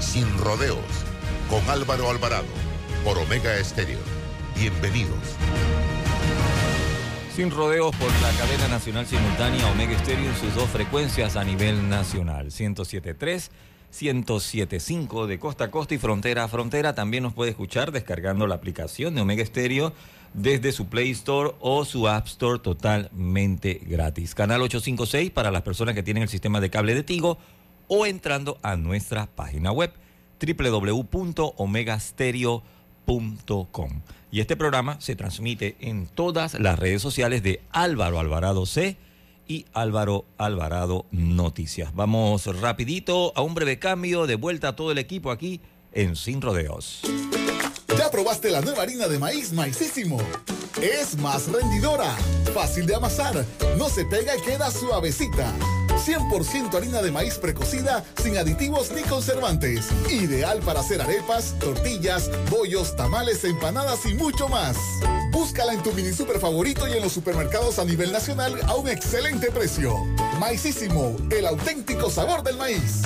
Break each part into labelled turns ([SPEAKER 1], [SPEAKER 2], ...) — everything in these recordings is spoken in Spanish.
[SPEAKER 1] Sin Rodeos con Álvaro Alvarado por Omega Estéreo. Bienvenidos.
[SPEAKER 2] Sin rodeos por la cadena nacional simultánea Omega Estéreo en sus dos frecuencias a nivel nacional, 107.3, 107.5 de costa a costa y frontera a frontera. También nos puede escuchar descargando la aplicación de Omega Estéreo desde su Play Store o su App Store totalmente gratis. Canal 856 para las personas que tienen el sistema de cable de Tigo o entrando a nuestra página web www.omegastereo.com. Y este programa se transmite en todas las redes sociales de Álvaro Alvarado C y Álvaro Alvarado Noticias. Vamos rapidito a un breve cambio, de vuelta a todo el equipo aquí en Sin Rodeos.
[SPEAKER 3] ¿Ya probaste la nueva harina de maíz maicísimo? Es más rendidora, fácil de amasar, no se pega y queda suavecita. 100% harina de maíz precocida sin aditivos ni conservantes. Ideal para hacer arepas, tortillas, bollos, tamales, empanadas y mucho más. Búscala en tu mini super favorito y en los supermercados a nivel nacional a un excelente precio. Maicísimo, el auténtico sabor del maíz.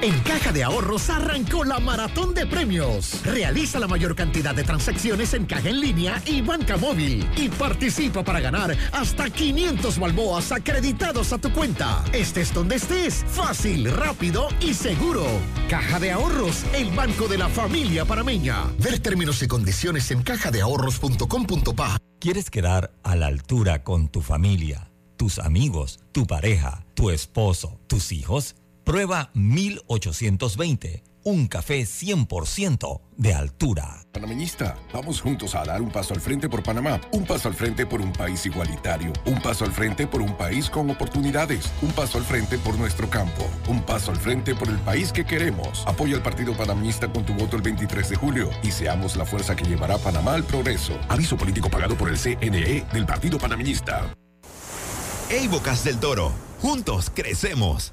[SPEAKER 4] En Caja de Ahorros arrancó la maratón de premios. Realiza la mayor cantidad de transacciones en caja en línea y banca móvil y participa para ganar hasta 500 balboas acreditados a tu cuenta. Estés donde estés, fácil, rápido y seguro. Caja de Ahorros, el banco de la familia parameña. Ver términos y condiciones en cajadeahorros.com.pa.
[SPEAKER 2] ¿Quieres quedar a la altura con tu familia, tus amigos, tu pareja, tu esposo, tus hijos? Prueba 1820, un café 100% de altura.
[SPEAKER 5] Panameñista, vamos juntos a dar un paso al frente por Panamá, un paso al frente por un país igualitario, un paso al frente por un país con oportunidades, un paso al frente por nuestro campo, un paso al frente por el país que queremos. Apoya al Partido Panameñista con tu voto el 23 de julio y seamos la fuerza que llevará a Panamá al progreso. Aviso político pagado por el CNE del Partido Panameñista.
[SPEAKER 6] Ey Bocas del Toro, juntos crecemos.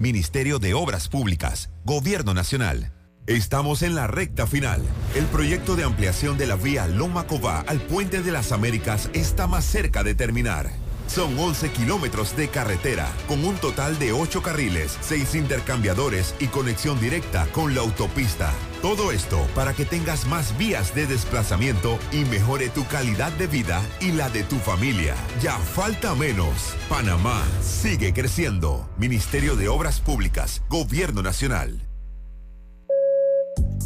[SPEAKER 6] Ministerio de Obras Públicas, Gobierno Nacional. Estamos en la recta final. El proyecto de ampliación de la vía Loma Cová al Puente de las Américas está más cerca de terminar. Son 11 kilómetros de carretera, con un total de 8 carriles, 6 intercambiadores y conexión directa con la autopista. Todo esto para que tengas más vías de desplazamiento y mejore tu calidad de vida y la de tu familia. Ya falta menos. Panamá sigue creciendo. Ministerio de Obras Públicas, Gobierno Nacional.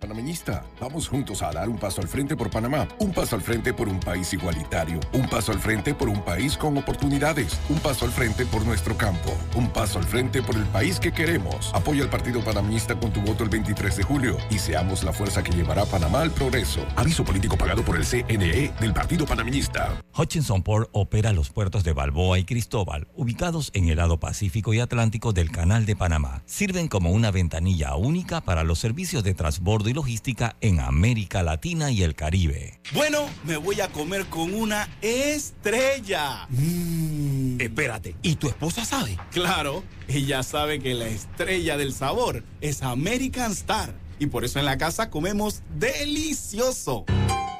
[SPEAKER 5] Panameñista, vamos juntos a dar un paso al frente por Panamá, un paso al frente por un país igualitario, un paso al frente por un país con oportunidades, un paso al frente por nuestro campo, un paso al frente por el país que queremos. Apoya al Partido Panameñista con tu voto el 23 de julio y seamos la fuerza que llevará a Panamá al progreso. Aviso político pagado por el CNE del Partido Panameñista.
[SPEAKER 2] Hutchinson Port opera los puertos de Balboa y Cristóbal, ubicados en el lado Pacífico y Atlántico del Canal de Panamá. Sirven como una ventanilla única para los servicios de transbordo y logística en América Latina y el Caribe.
[SPEAKER 7] Bueno, me voy a comer con una estrella.
[SPEAKER 2] Espérate, ¿y tu esposa sabe?
[SPEAKER 7] Claro, ella sabe que la estrella del sabor es American Star. Y por eso en la casa comemos delicioso.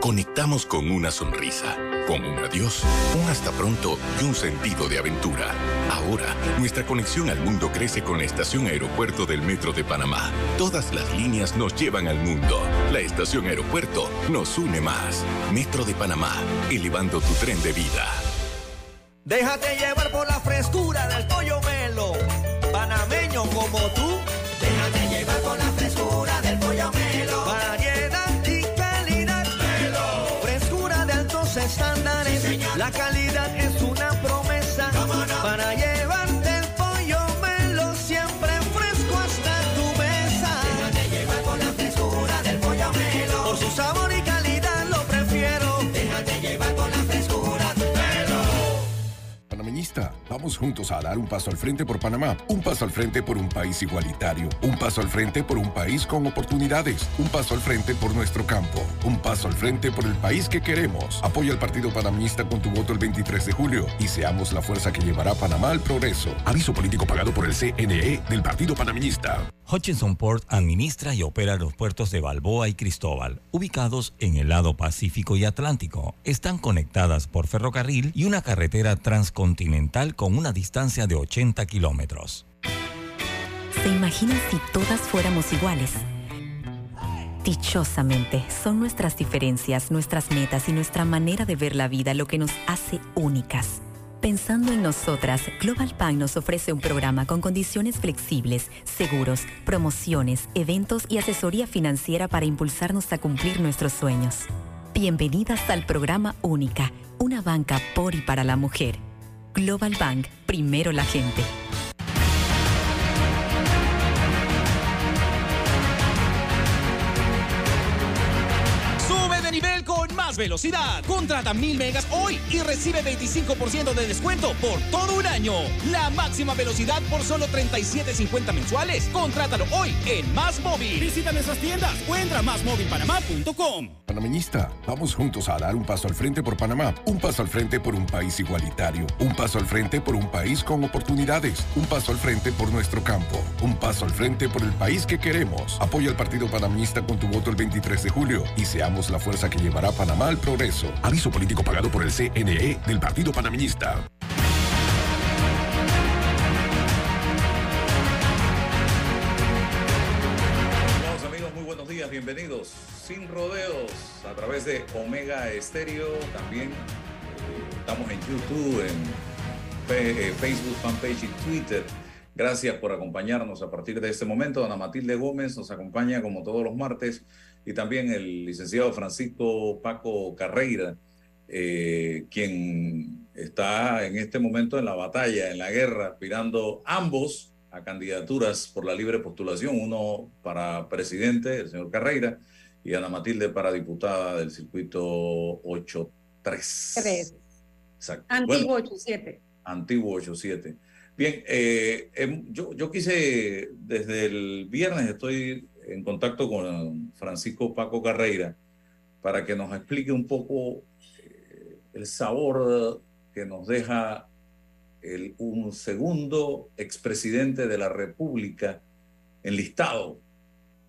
[SPEAKER 8] Conectamos con una sonrisa, con un adiós, un hasta pronto y un sentido de aventura. Ahora, nuestra conexión al mundo crece con la estación aeropuerto del Metro de Panamá. Todas las líneas nos llevan al mundo. La estación aeropuerto nos une más. Metro de Panamá, elevando tu tren de vida.
[SPEAKER 9] Déjate llevar por la frescura del pollo melo, panameño como tú.
[SPEAKER 10] La
[SPEAKER 5] juntos a dar un paso al frente por Panamá, un paso al frente por un país igualitario, un paso al frente por un país con oportunidades, un paso al frente por nuestro campo, un paso al frente por el país que queremos. Apoya al Partido Panameñista con tu voto el 23 de julio y seamos la fuerza que llevará a Panamá al progreso. Aviso político pagado por el CNE del Partido Panameñista.
[SPEAKER 11] Hutchinson Port administra y opera los puertos de Balboa y Cristóbal, ubicados en el lado Pacífico y Atlántico. Están conectadas por ferrocarril y una carretera transcontinental con una distancia de 80 kilómetros.
[SPEAKER 12] ¿Se imaginan si todas fuéramos iguales? Dichosamente, son nuestras diferencias, nuestras metas y nuestra manera de ver la vida lo que nos hace únicas. Pensando en nosotras, Global Bank nos ofrece un programa con condiciones flexibles, seguros, promociones, eventos y asesoría financiera para impulsarnos a cumplir nuestros sueños. Bienvenidas al programa Única, una banca por y para la mujer. Global Bank, primero la gente.
[SPEAKER 7] Velocidad. Contrata mil megas hoy y recibe 25% de descuento por todo un año. La máxima velocidad por solo 37.50 mensuales. Contrátalo hoy en Más Móvil. Visita nuestras tiendas o entra a másmóvilpanamá.com.
[SPEAKER 5] Panameñista, vamos juntos a dar un paso al frente por Panamá, un paso al frente por un país igualitario, un paso al frente por un país con oportunidades, un paso al frente por nuestro campo, un paso al frente por el país que queremos. Apoya al Partido Panameñista con tu voto el 23 de julio y seamos la fuerza que llevará a Panamá al progreso. Aviso político pagado por el CNE del Partido Panameñista.
[SPEAKER 11] Bienvenidos. Sin rodeos, a través de Omega Estéreo, también eh, estamos en YouTube, en eh, Facebook, fanpage y Twitter. Gracias por acompañarnos a partir de este momento. Ana Matilde Gómez nos acompaña como todos los martes y también el licenciado Francisco Paco Carreira, eh, quien está en este momento en la batalla, en la guerra, aspirando ambos a candidaturas por la libre postulación, uno para presidente, el señor Carreira, y Ana Matilde para diputada del circuito 8-3.
[SPEAKER 13] Tres.
[SPEAKER 11] Exacto.
[SPEAKER 13] Antiguo
[SPEAKER 11] Bueno,
[SPEAKER 13] 87.
[SPEAKER 11] Antiguo 8-7. Bien, eh, em, yo, yo quise, desde el viernes estoy en contacto con Francisco Paco Carreira para que nos explique un poco eh, el sabor que nos deja el, un segundo expresidente de la República enlistado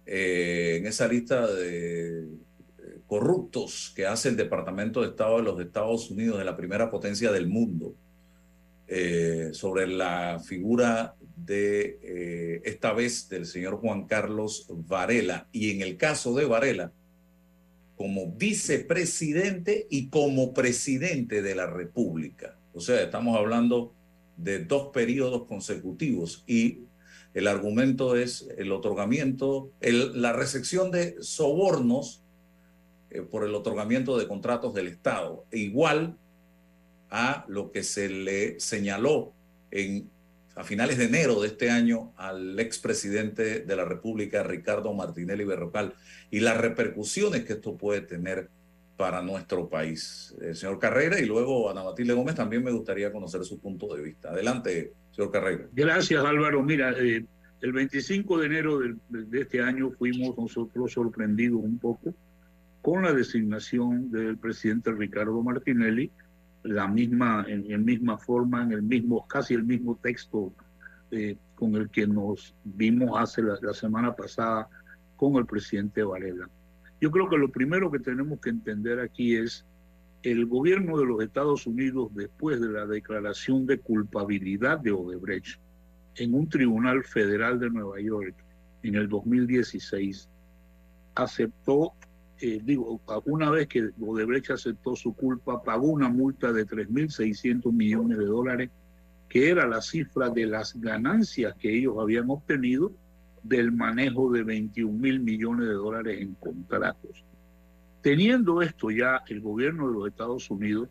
[SPEAKER 11] eh, en esa lista de eh, corruptos que hace el Departamento de Estado de los Estados Unidos, de la primera potencia del mundo eh, sobre la figura de eh, esta vez del señor Juan Carlos Varela y en el caso de Varela como vicepresidente y como presidente de la República. O sea, estamos hablando de dos periodos consecutivos y el argumento es el otorgamiento, la recepción de sobornos eh, por el otorgamiento de contratos del Estado, e igual a lo que se le señaló en, a finales de enero de este año al expresidente de la República, Ricardo Martinelli Berrocal, y las repercusiones que esto puede tener para nuestro país. El señor Carrera y luego Ana Matilde Gómez también me gustaría conocer su punto de vista. Adelante, señor Carrera.
[SPEAKER 14] Gracias Álvaro. Mira, eh, el 25 de enero de, de este año fuimos nosotros sorprendidos un poco con la designación del presidente Ricardo Martinelli, la misma, en, en misma forma, en el mismo, casi el mismo texto eh, con el que nos vimos hace la, la semana pasada con el presidente Varela. Yo creo que lo primero que tenemos que entender aquí es el gobierno de los Estados Unidos, después de la declaración de culpabilidad de Odebrecht en un tribunal federal de Nueva York en el 2016, aceptó eh, digo, una vez que Odebrecht aceptó su culpa, pagó una multa de 3.600 millones de dólares, que era la cifra de las ganancias que ellos habían obtenido del manejo de 21 mil millones de dólares en contratos. Teniendo esto ya, el gobierno de los Estados Unidos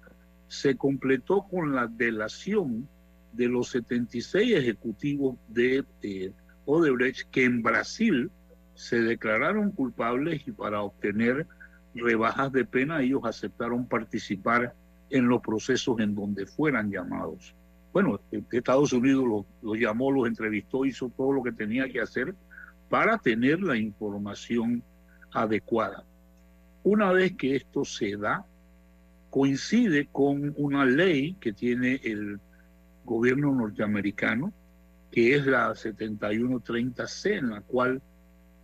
[SPEAKER 14] se completó con la delación de los 76 ejecutivos de eh, Odebrecht que en Brasil se declararon culpables y para obtener rebajas de pena ellos aceptaron participar en los procesos en donde fueran llamados. Bueno, Estados Unidos los llamó, los entrevistó, hizo todo lo que tenía que hacer para tener la información adecuada. Una vez que esto se da, coincide con una ley que tiene el gobierno norteamericano, que es la 7130C, en la cual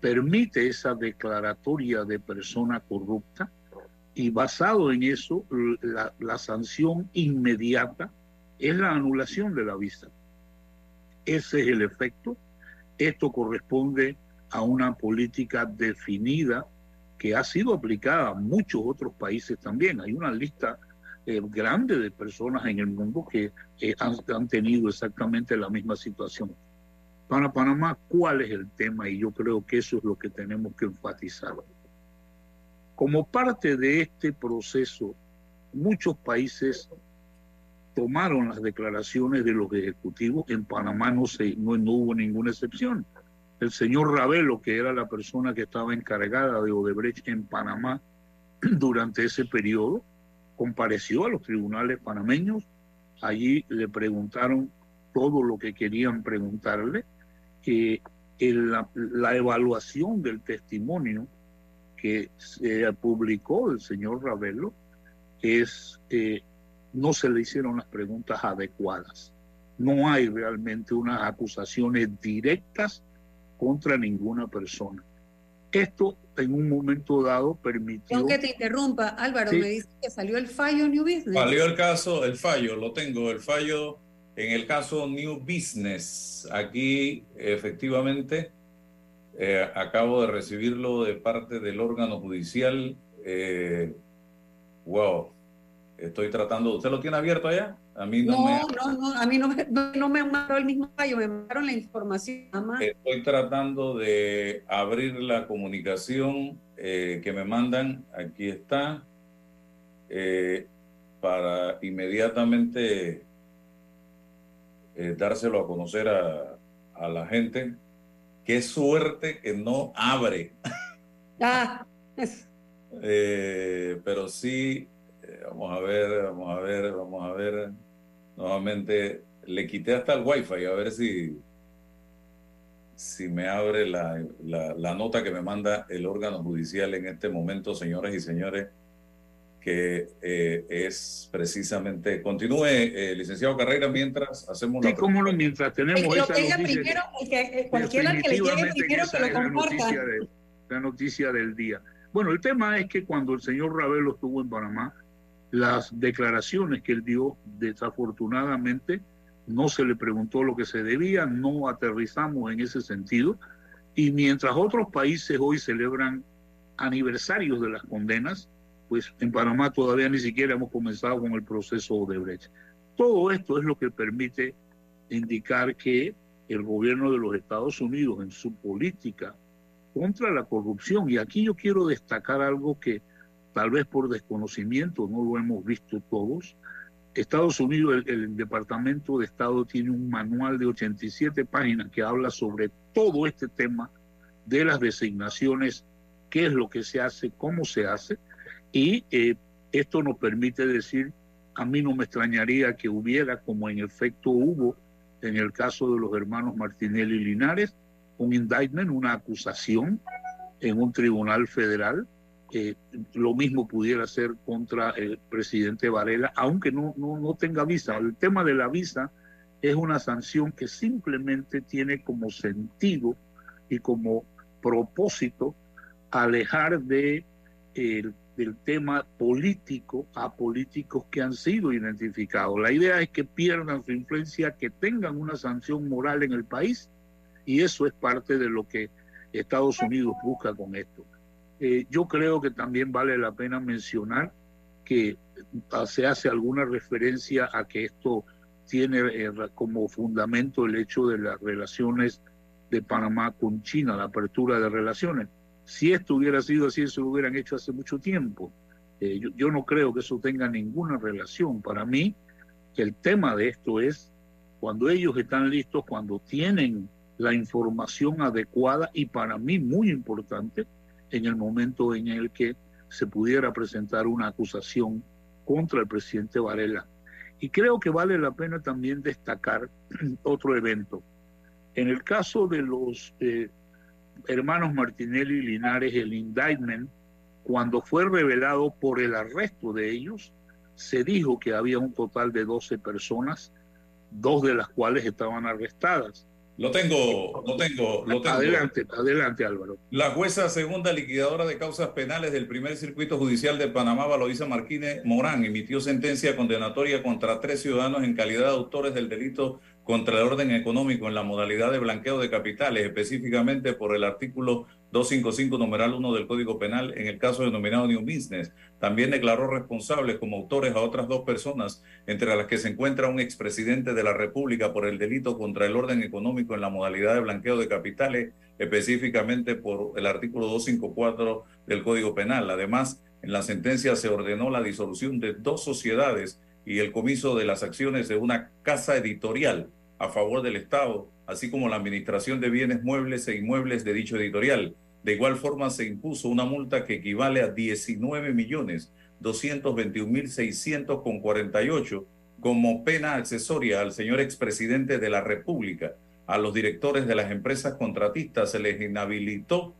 [SPEAKER 14] permite esa declaratoria de persona corrupta y basado en eso, la, sanción inmediata es la anulación de la visa. Ese es el efecto. Esto corresponde a una política definida que ha sido aplicada a muchos otros países también. Hay una lista eh, grande de personas en el mundo que eh, han, han, tenido exactamente la misma situación. Para Panamá, ¿cuál es el tema? Y yo creo que eso es lo que tenemos que enfatizar. Como parte de este proceso, muchos países tomaron las declaraciones de los ejecutivos. En Panamá no, se, no, no hubo ninguna excepción el señor Ravelo, que era la persona que estaba encargada de Odebrecht en Panamá durante ese periodo, compareció a los tribunales panameños. Allí le preguntaron todo lo que querían preguntarle. Eh, la, la, evaluación del testimonio que se publicó del señor Ravelo es eh, no se le hicieron las preguntas adecuadas. No hay realmente unas acusaciones directas contra ninguna persona. Esto en un momento dado permitió...
[SPEAKER 13] Aunque te interrumpa, Álvaro, me dice que salió el fallo New Business.
[SPEAKER 11] Salió el caso, el fallo, lo tengo, el fallo en el caso New Business. Aquí efectivamente eh, acabo de recibirlo de parte del órgano judicial. Eh, wow, estoy tratando, ¿usted lo tiene abierto allá? A mí no, me...
[SPEAKER 13] no, no, a mí no me, no me mandaron el mismo fallo, me mandaron la información.
[SPEAKER 11] Estoy tratando de abrir la comunicación eh, que me mandan, aquí está, eh, para inmediatamente eh, dárselo a conocer a, a, la gente. Qué suerte que no abre.
[SPEAKER 13] Ah.
[SPEAKER 11] pero sí vamos a ver, vamos a ver, vamos a ver. Nuevamente le quité hasta el wifi a ver si, si me abre la, la, nota que me manda el órgano judicial en este momento, señores y señores, que eh, es precisamente. Continúe, eh, licenciado Carrera, mientras hacemos
[SPEAKER 14] sí, cómo no, mientras tenemos
[SPEAKER 13] esa noticia. Primero, que, eh, cualquiera que le llegue primero que lo comparta.
[SPEAKER 14] la noticia del día. Bueno, el tema es que cuando el señor Ravelo estuvo en Panamá, las declaraciones que él dio, desafortunadamente, no se le preguntó lo que se debía, no aterrizamos en ese sentido. Y mientras otros países hoy celebran aniversarios de las condenas, pues en Panamá todavía ni siquiera hemos comenzado con el proceso de brecha. Todo esto es lo que permite indicar que el gobierno de los Estados Unidos en su política contra la corrupción, y aquí yo quiero destacar algo que tal vez por desconocimiento, no lo hemos visto todos. Estados Unidos, el, Departamento de Estado tiene un manual de 87 páginas que habla sobre todo este tema de las designaciones, qué es lo que se hace, cómo se hace, y eh, esto nos permite decir, a mí no me extrañaría que hubiera, como en efecto hubo en el caso de los hermanos Martinelli y Linares, un indictment, una acusación en un tribunal federal eh, lo mismo pudiera ser contra el presidente Varela, aunque no, no, no tenga visa. El tema de la visa es una sanción que simplemente tiene como sentido y como propósito alejar de el, del tema político a políticos que han sido identificados. La idea es que pierdan su influencia, que tengan una sanción moral en el país y eso es parte de lo que Estados Unidos busca con esto. Eh, yo creo que también vale la pena mencionar que se hace alguna referencia a que esto tiene eh, como fundamento el hecho de las relaciones de Panamá con China, la apertura de relaciones. Si esto hubiera sido así, eso lo hubieran hecho hace mucho tiempo. Eh, yo, yo, no creo que eso tenga ninguna relación. Para mí, que el tema de esto es cuando ellos están listos, cuando tienen la información adecuada y para mí muy importante, en el momento en el que se pudiera presentar una acusación contra el presidente Varela. Y creo que vale la pena también destacar otro evento. En el caso de los eh, hermanos Martinelli y Linares, el indictment, cuando fue revelado por el arresto de ellos, se dijo que había un total de 12 personas, dos de las cuales estaban arrestadas.
[SPEAKER 11] Lo tengo, lo tengo, lo tengo.
[SPEAKER 14] Adelante, adelante Álvaro.
[SPEAKER 11] La jueza segunda liquidadora de causas penales del primer circuito judicial de Panamá, Valoisa Martínez Morán, emitió sentencia condenatoria contra tres ciudadanos en calidad de autores del delito contra el orden económico en la modalidad de blanqueo de capitales, específicamente por el artículo 255 numeral 1 del Código Penal en el caso denominado New Business. También declaró responsables como autores a otras dos personas, entre las que se encuentra un expresidente de la República por el delito contra el orden económico en la modalidad de blanqueo de capitales, específicamente por el artículo 254 del Código Penal. Además, en la sentencia se ordenó la disolución de dos sociedades y el comiso de las acciones de una casa editorial a favor del Estado, así como la administración de bienes muebles e inmuebles de dicho editorial. De igual forma, se impuso una multa que equivale a 19 millones 221 mil 600 con 48 como pena accesoria al señor expresidente de la República. A los directores de las empresas contratistas se les inhabilitó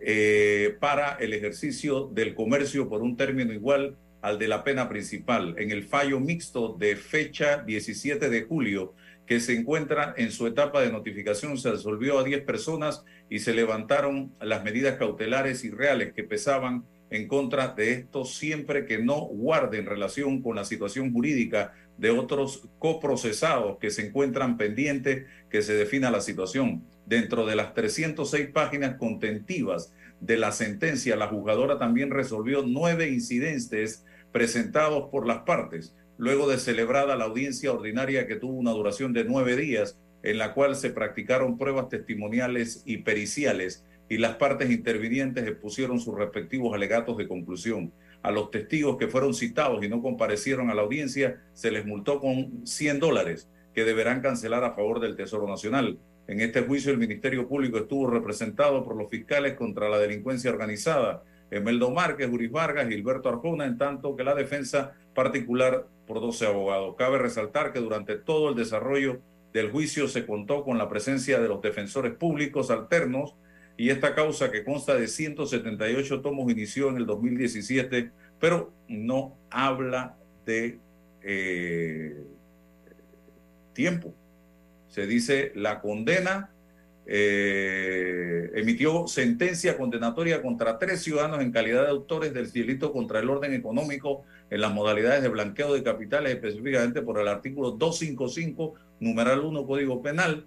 [SPEAKER 11] eh, para el ejercicio del comercio por un término igual al de la pena principal. En el fallo mixto de fecha 17 de julio, que se encuentra en su etapa de notificación, se resolvió a 10 personas y se levantaron las medidas cautelares y reales que pesaban en contra de esto siempre que no guarden relación con la situación jurídica de otros coprocesados que se encuentran pendientes que se defina la situación. Dentro de las 306 páginas contentivas de la sentencia, la juzgadora también resolvió nueve incidentes presentados por las partes, luego de celebrada la audiencia ordinaria que tuvo una duración de nueve días, en la cual se practicaron pruebas testimoniales y periciales y las partes intervinientes expusieron sus respectivos alegatos de conclusión. A los testigos que fueron citados y no comparecieron a la audiencia se les multó con 100 dólares que deberán cancelar a favor del Tesoro Nacional. En este juicio el Ministerio Público estuvo representado por los fiscales contra la delincuencia organizada, Emeldo Márquez, Juris Vargas Gilberto Arjona, en tanto que la defensa particular por 12 abogados. Cabe resaltar que durante todo el desarrollo del juicio se contó con la presencia de los defensores públicos alternos y esta causa que consta de 178 tomos inició en el 2017, pero no habla de eh, tiempo. Se dice la condena eh, emitió sentencia condenatoria contra tres ciudadanos en calidad de autores del delito contra el orden económico en las modalidades de blanqueo de capitales, específicamente por el artículo 255, numeral 1, Código Penal,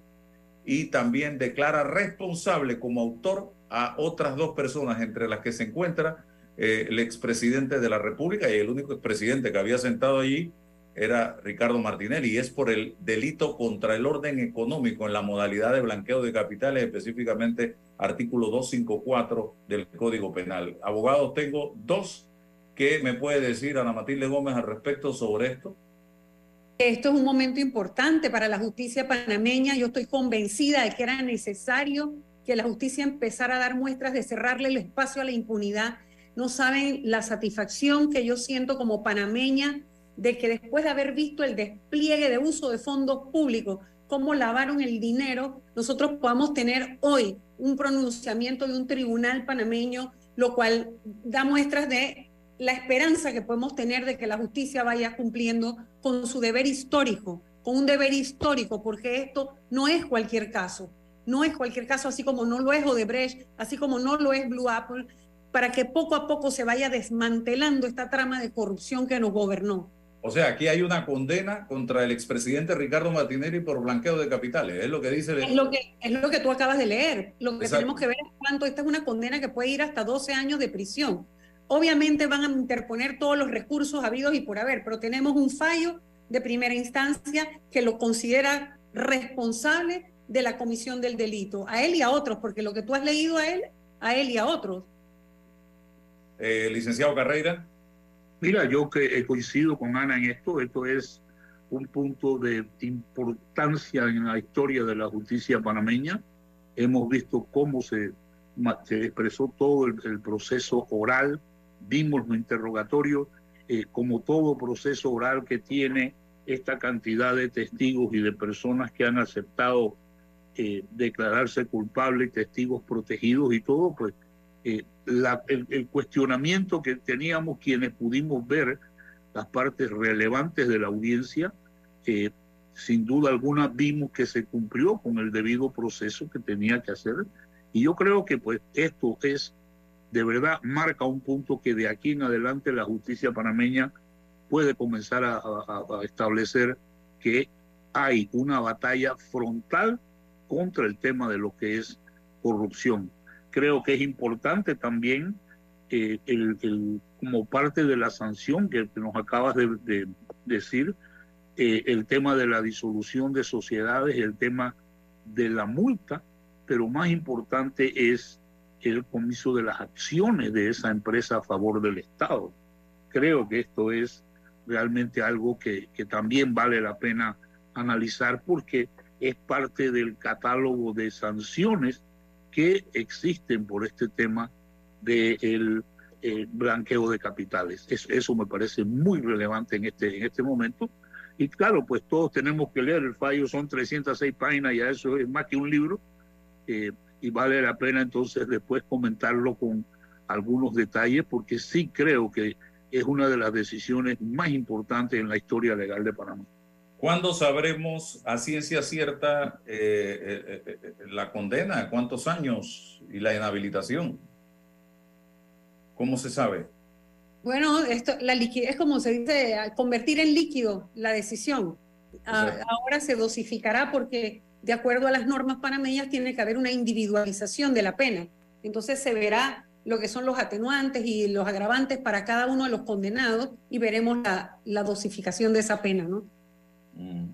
[SPEAKER 11] y también declara responsable como autor a otras dos personas, entre las que se encuentra eh, el expresidente de la República y el único expresidente que había sentado allí, era Ricardo Martinelli y es por el delito contra el orden económico en la modalidad de blanqueo de capitales, específicamente artículo 254 del Código Penal. Abogados, tengo dos. ¿Qué me puede decir Ana Matilde Gómez al respecto sobre esto?
[SPEAKER 13] Esto es un momento importante para la justicia panameña. Yo estoy convencida de que era necesario que la justicia empezara a dar muestras de cerrarle el espacio a la impunidad. No saben la satisfacción que yo siento como panameña de que después de haber visto el despliegue de uso de fondos públicos, cómo lavaron el dinero, nosotros podamos tener hoy un pronunciamiento de un tribunal panameño, lo cual da muestras de la esperanza que podemos tener de que la justicia vaya cumpliendo con su deber histórico, con un deber histórico, porque esto no es cualquier caso, no es cualquier caso, así como no lo es Odebrecht, así como no lo es Blue Apple, para que poco a poco se vaya desmantelando esta trama de corrupción que nos gobernó.
[SPEAKER 11] O sea, aquí hay una condena contra el expresidente Ricardo Martinelli por blanqueo de capitales. Es lo que dice.
[SPEAKER 13] Es lo que, es lo que tú acabas de leer. Lo que tenemos que ver es cuánto. Esta es una condena que puede ir hasta 12 años de prisión. Obviamente van a interponer todos los recursos habidos y por haber, pero tenemos un fallo de primera instancia que lo considera responsable de la comisión del delito, a él y a otros, porque lo que tú has leído a él, a él y a otros.
[SPEAKER 11] Eh, licenciado Carreira.
[SPEAKER 14] Mira, yo que coincido con Ana en esto, esto es un punto de importancia en la historia de la justicia panameña. Hemos visto cómo se, se expresó todo el, proceso oral, vimos los interrogatorios, eh, como todo proceso oral que tiene esta cantidad de testigos y de personas que han aceptado eh, declararse culpables, testigos protegidos y todo, pues eh, el, cuestionamiento que teníamos quienes pudimos ver las partes relevantes de la audiencia, eh, sin duda alguna vimos que se cumplió con el debido proceso que tenía que hacer. Y yo creo que pues esto es, de verdad, marca un punto que de aquí en adelante la justicia panameña puede comenzar a, a establecer que hay una batalla frontal contra el tema de lo que es corrupción creo que es importante también eh, el, como parte de la sanción que nos acabas de, decir, eh, el tema de la disolución de sociedades, el tema de la multa, pero más importante es el comiso de las acciones de esa empresa a favor del Estado. Creo que esto es realmente algo que, que también vale la pena analizar porque es parte del catálogo de sanciones que existen por este tema del de blanqueo de capitales. Eso, me parece muy relevante en este, en este momento. Y claro, pues todos tenemos que leer el fallo, son 306 páginas, ya eso es más que un libro, eh, y vale la pena entonces después comentarlo con algunos detalles, porque sí creo que es una de las decisiones más importantes en la historia legal de Panamá.
[SPEAKER 11] ¿Cuándo sabremos a ciencia cierta eh, eh, eh, la condena? ¿Cuántos años y la inhabilitación? ¿Cómo se sabe?
[SPEAKER 13] Bueno, esto, la liquidez, como se dice, convertir en líquido la decisión. ahora se dosificará porque, de acuerdo a las normas panameñas, tiene que haber una individualización de la pena. Entonces se verá lo que son los atenuantes y los agravantes para cada uno de los condenados y veremos la, la dosificación de esa pena, ¿no?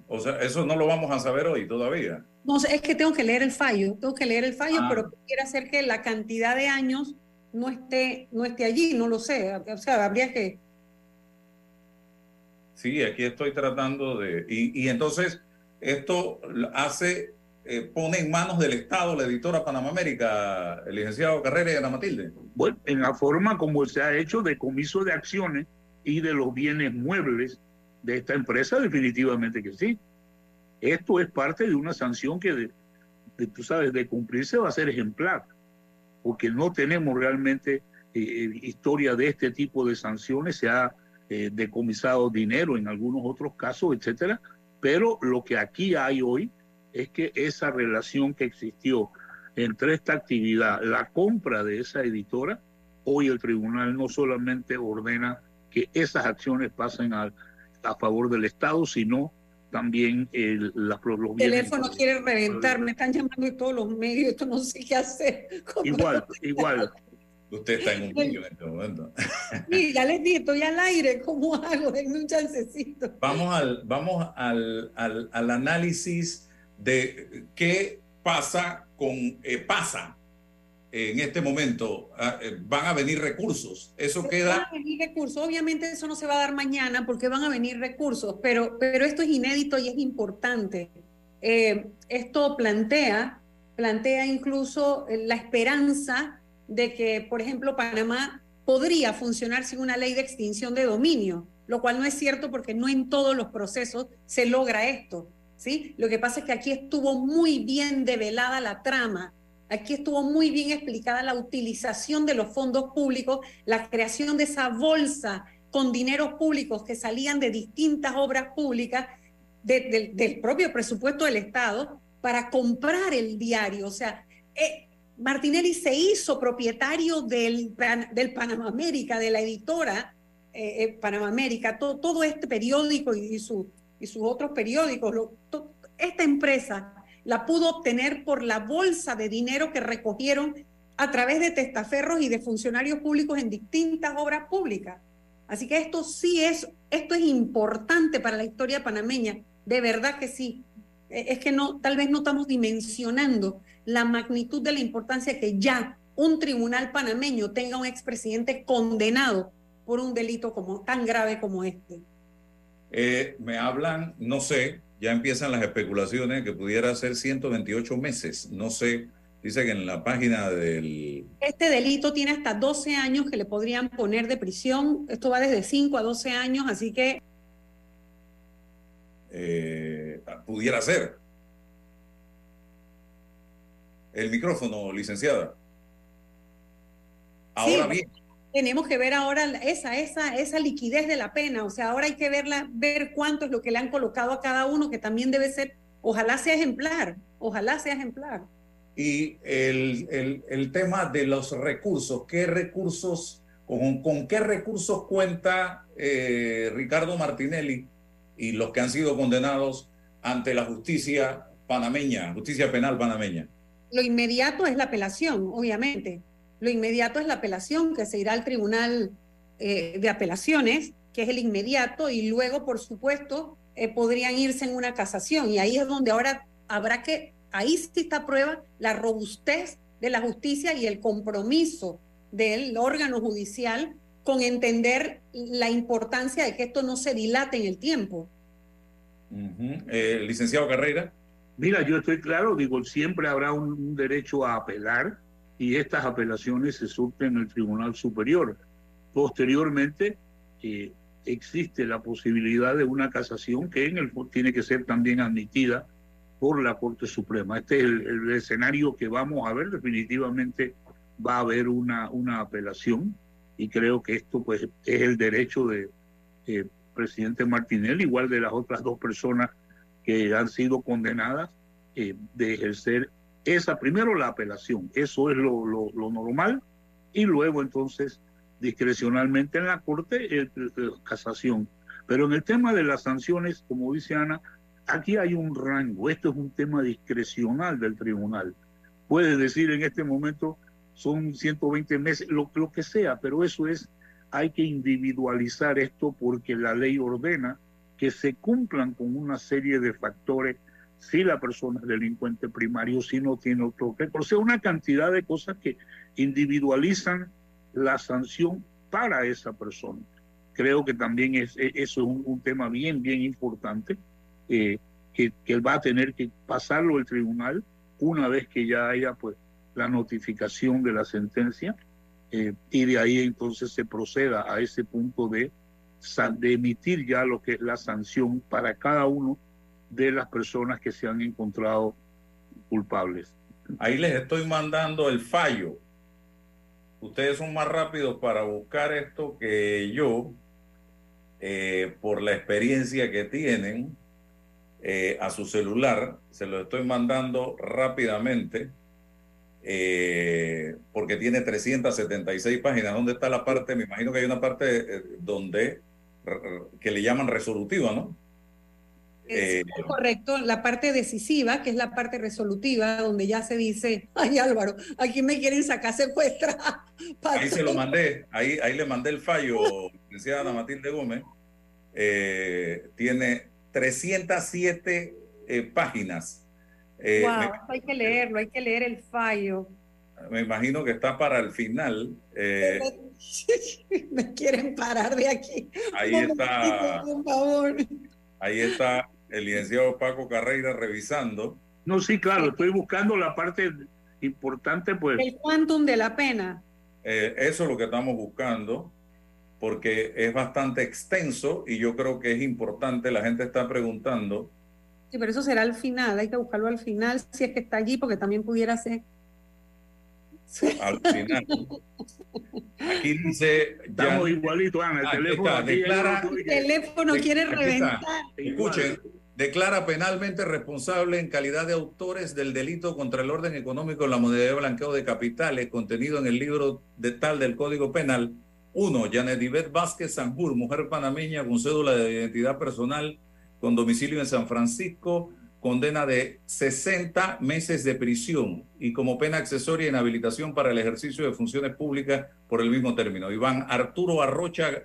[SPEAKER 11] O sea, eso no lo vamos a saber hoy todavía.
[SPEAKER 13] No, es que tengo que leer el fallo, tengo que leer el fallo, ah. pero quiere hacer que la cantidad de años no esté, no esté allí, no lo sé. O sea, habría que...
[SPEAKER 11] Sí, aquí estoy tratando de... Y, entonces, esto hace, eh, pone en manos del Estado la editora Panamá América, el licenciado Carrera y Ana Matilde.
[SPEAKER 14] Bueno, en la forma como se ha hecho de comiso de acciones y de los bienes muebles de esta empresa, definitivamente que sí. Esto es parte de una sanción que, de, tú sabes, de cumplirse va a ser ejemplar, porque no tenemos realmente eh, eh, historia de este tipo de sanciones, se ha eh, decomisado dinero en algunos otros casos, etcétera, pero lo que aquí hay hoy es que esa relación que existió entre esta actividad, la compra de esa editora, hoy el tribunal no solamente ordena que esas acciones pasen al a favor del Estado, sino también el, la,
[SPEAKER 13] los El teléfono quiere reventar, me están llamando de todos los medios, esto no sé qué hacer.
[SPEAKER 14] Igual, igual.
[SPEAKER 11] Usted está en un medio en este momento.
[SPEAKER 13] Sí, ya les di, estoy al aire, ¿cómo hago? Denme un chancecito.
[SPEAKER 11] Vamos al, vamos al, al, al análisis de qué pasa con, eh, pasa en este momento ah, eh, van a venir recursos. Eso queda...
[SPEAKER 13] Van a venir recursos. Obviamente eso no se va a dar mañana porque van a venir recursos, pero, pero esto es inédito y es importante. Eh, esto plantea, plantea incluso la esperanza de que, por ejemplo, Panamá podría funcionar sin una ley de extinción de dominio, lo cual no es cierto porque no en todos los procesos se logra esto. ¿sí? Lo que pasa es que aquí estuvo muy bien develada la trama Aquí estuvo muy bien explicada la utilización de los fondos públicos, la creación de esa bolsa con dineros públicos que salían de distintas obras públicas del propio presupuesto del Estado para comprar el diario. O sea, eh, Martinelli se hizo propietario del, del Panamá América, de la editora, eh, eh, Panamá América, todo, este periódico y, su, y sus otros periódicos, esta empresa la pudo obtener por la bolsa de dinero que recogieron a través de testaferros y de funcionarios públicos en distintas obras públicas. Así que esto sí es, esto es importante para la historia panameña, de verdad que sí. E, es que no, tal vez no estamos dimensionando la magnitud de la importancia que ya un tribunal panameño tenga un expresidente condenado por un delito como, tan grave como este.
[SPEAKER 11] Eh, me hablan, no sé, ya empiezan las especulaciones que pudiera ser 128 meses. No sé Dice que en la página del...
[SPEAKER 13] Este delito tiene hasta 12 años que le podrían poner de prisión. Esto va desde 5 a 12 años, así que...
[SPEAKER 11] Eh, pudiera ser. El micrófono, licenciada.
[SPEAKER 13] Ahora bien. Tenemos que ver ahora esa, esa, esa liquidez de la pena. O sea, ahora hay que verla, ver cuánto es lo que le han colocado a cada uno, que también debe ser, ojalá sea ejemplar, ojalá sea ejemplar
[SPEAKER 11] y el, el, tema de los recursos. ¿Qué recursos, con, con qué recursos cuenta eh, Ricardo Martinelli y los que han sido condenados ante la justicia panameña, justicia penal panameña?
[SPEAKER 13] Lo inmediato es la apelación, obviamente. Lo inmediato es la apelación que se irá al Tribunal eh, de Apelaciones, que es el inmediato, y luego, por supuesto, eh, podrían irse en una casación. Y ahí es donde ahora habrá que ahí sí está prueba la robustez de la justicia y el compromiso del órgano judicial con entender la importancia de que esto no se dilate en el tiempo.
[SPEAKER 11] Eh, licenciado Carrera.
[SPEAKER 14] Mira, yo estoy claro, digo, siempre habrá un, derecho a apelar y estas apelaciones se surten en el Tribunal Superior. Posteriormente, eh, existe la posibilidad de una casación que en el, tiene que ser también admitida por la Corte Suprema. Este es el, escenario que vamos a ver. Definitivamente va a haber una, una apelación y creo que esto pues es el derecho de eh, presidente Martinelli, igual de las otras dos personas que han sido condenadas, eh, de ejercer esa, primero la apelación, eso es lo, lo, normal, y luego entonces discrecionalmente en la Corte eh, casación. Pero en el tema de las sanciones, como dice Ana, Aquí hay un rango, esto es un tema discrecional del tribunal. Puede decir en este momento son 120 meses, lo, lo que sea, pero eso es, hay que individualizar esto porque la ley ordena que se cumplan con una serie de factores si la persona es delincuente primario, si no tiene otro récord. O sea, una cantidad de cosas que individualizan la sanción para esa persona. Creo que también es, eso es un, tema bien, bien importante eh, que, él va a tener que pasarlo el tribunal una vez que ya haya pues la notificación de la sentencia eh, y de ahí entonces se proceda a ese punto de, de emitir ya lo que es la sanción para cada uno de las personas que se han encontrado culpables.
[SPEAKER 11] Ahí les estoy mandando el fallo. Ustedes son más rápidos para buscar esto que yo, eh, por la experiencia que tienen. Eh, a su celular, se lo estoy mandando rápidamente, eh, porque tiene 376 páginas. ¿Dónde está la parte? Me imagino que hay una parte donde que le llaman resolutiva, ¿no?
[SPEAKER 13] Es correcto, la parte decisiva, que es la parte resolutiva, donde ya se dice, ay Álvaro, aquí me quieren sacar secuestra.
[SPEAKER 11] Ahí se lo mandé, ahí, ahí le mandé el fallo, decía Ana Matilde Gómez. tiene 307 eh, páginas.
[SPEAKER 13] Eh, hay que leerlo, hay que leer el fallo.
[SPEAKER 11] Me imagino que está para el final. Eh,
[SPEAKER 13] me quieren parar de aquí.
[SPEAKER 11] Ahí está. Por favor. Ahí está el licenciado Paco Carreira revisando.
[SPEAKER 14] No, sí, claro, estoy buscando la parte importante, pues.
[SPEAKER 13] El quantum de la pena.
[SPEAKER 11] eso es lo que estamos buscando porque es bastante extenso y yo creo que es importante, la gente está preguntando.
[SPEAKER 13] Sí, pero eso será al final, hay que buscarlo al final, si es que está allí, porque también pudiera ser.
[SPEAKER 11] Al final. Aquí dice.
[SPEAKER 14] Estamos igualitos, Ana. El
[SPEAKER 11] ah,
[SPEAKER 14] teléfono,
[SPEAKER 11] declara,
[SPEAKER 13] el teléfono quiere reventar.
[SPEAKER 11] Escuchen, declara penalmente responsable en calidad de autores del delito contra el orden económico en la modalidad de blanqueo de capitales contenido en el libro de tal del Código Penal Uno, Janet Ivette Vázquez Sanjur, mujer panameña con cédula de identidad personal con domicilio en San Francisco, condena de 60 meses de prisión y como pena accesoria inhabilitación para el ejercicio de funciones públicas por el mismo término. Iván Arturo Arrocha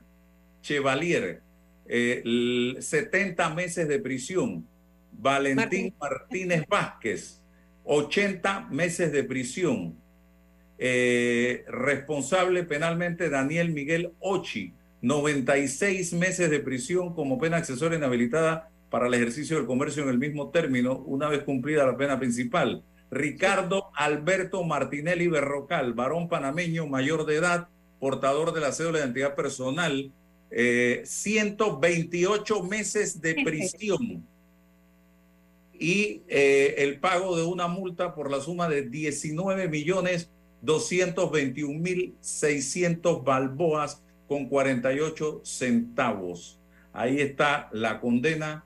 [SPEAKER 11] Chevalier, 70 meses de prisión. Valentín Martínez Vázquez, 80 meses de prisión. Eh, responsable penalmente Daniel Miguel Ochi, 96 meses de prisión como pena accesoria inhabilitada para el ejercicio del comercio en el mismo término, una vez cumplida la pena principal. Ricardo Alberto Martinelli Berrocal, varón panameño mayor de edad, portador de la cédula de identidad personal, 128 eh, meses de prisión y eh, el pago de una multa por la suma de 19 millones 221 mil 600 balboas con 48 centavos. Ahí está la condena.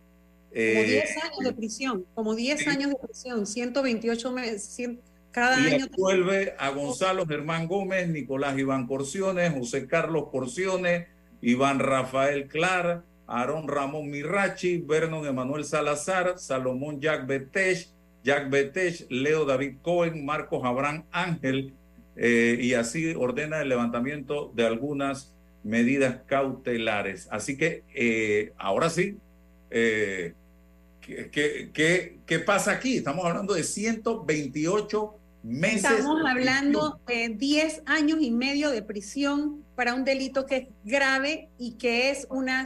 [SPEAKER 13] Como 10 eh, años de prisión, como 10 años de prisión, 128 meses, cada
[SPEAKER 11] y
[SPEAKER 13] año.
[SPEAKER 11] Vuelve a Gonzalo Germán Gómez, Nicolás Iván Porciones, José Carlos Porciones, Iván Rafael Clara, Aarón Ramón Mirachi, Vernon Emanuel Salazar, Salomón Jack Betech, Jack Betech, Leo David Cohen, Marcos Abraham Ángel, eh, y así ordena el levantamiento de algunas medidas cautelares. Así que eh, ahora sí, eh, ¿qué, qué, qué, pasa aquí? Estamos hablando de 128 meses.
[SPEAKER 13] Estamos hablando de 10 años y medio de prisión para un delito que es grave y que es una,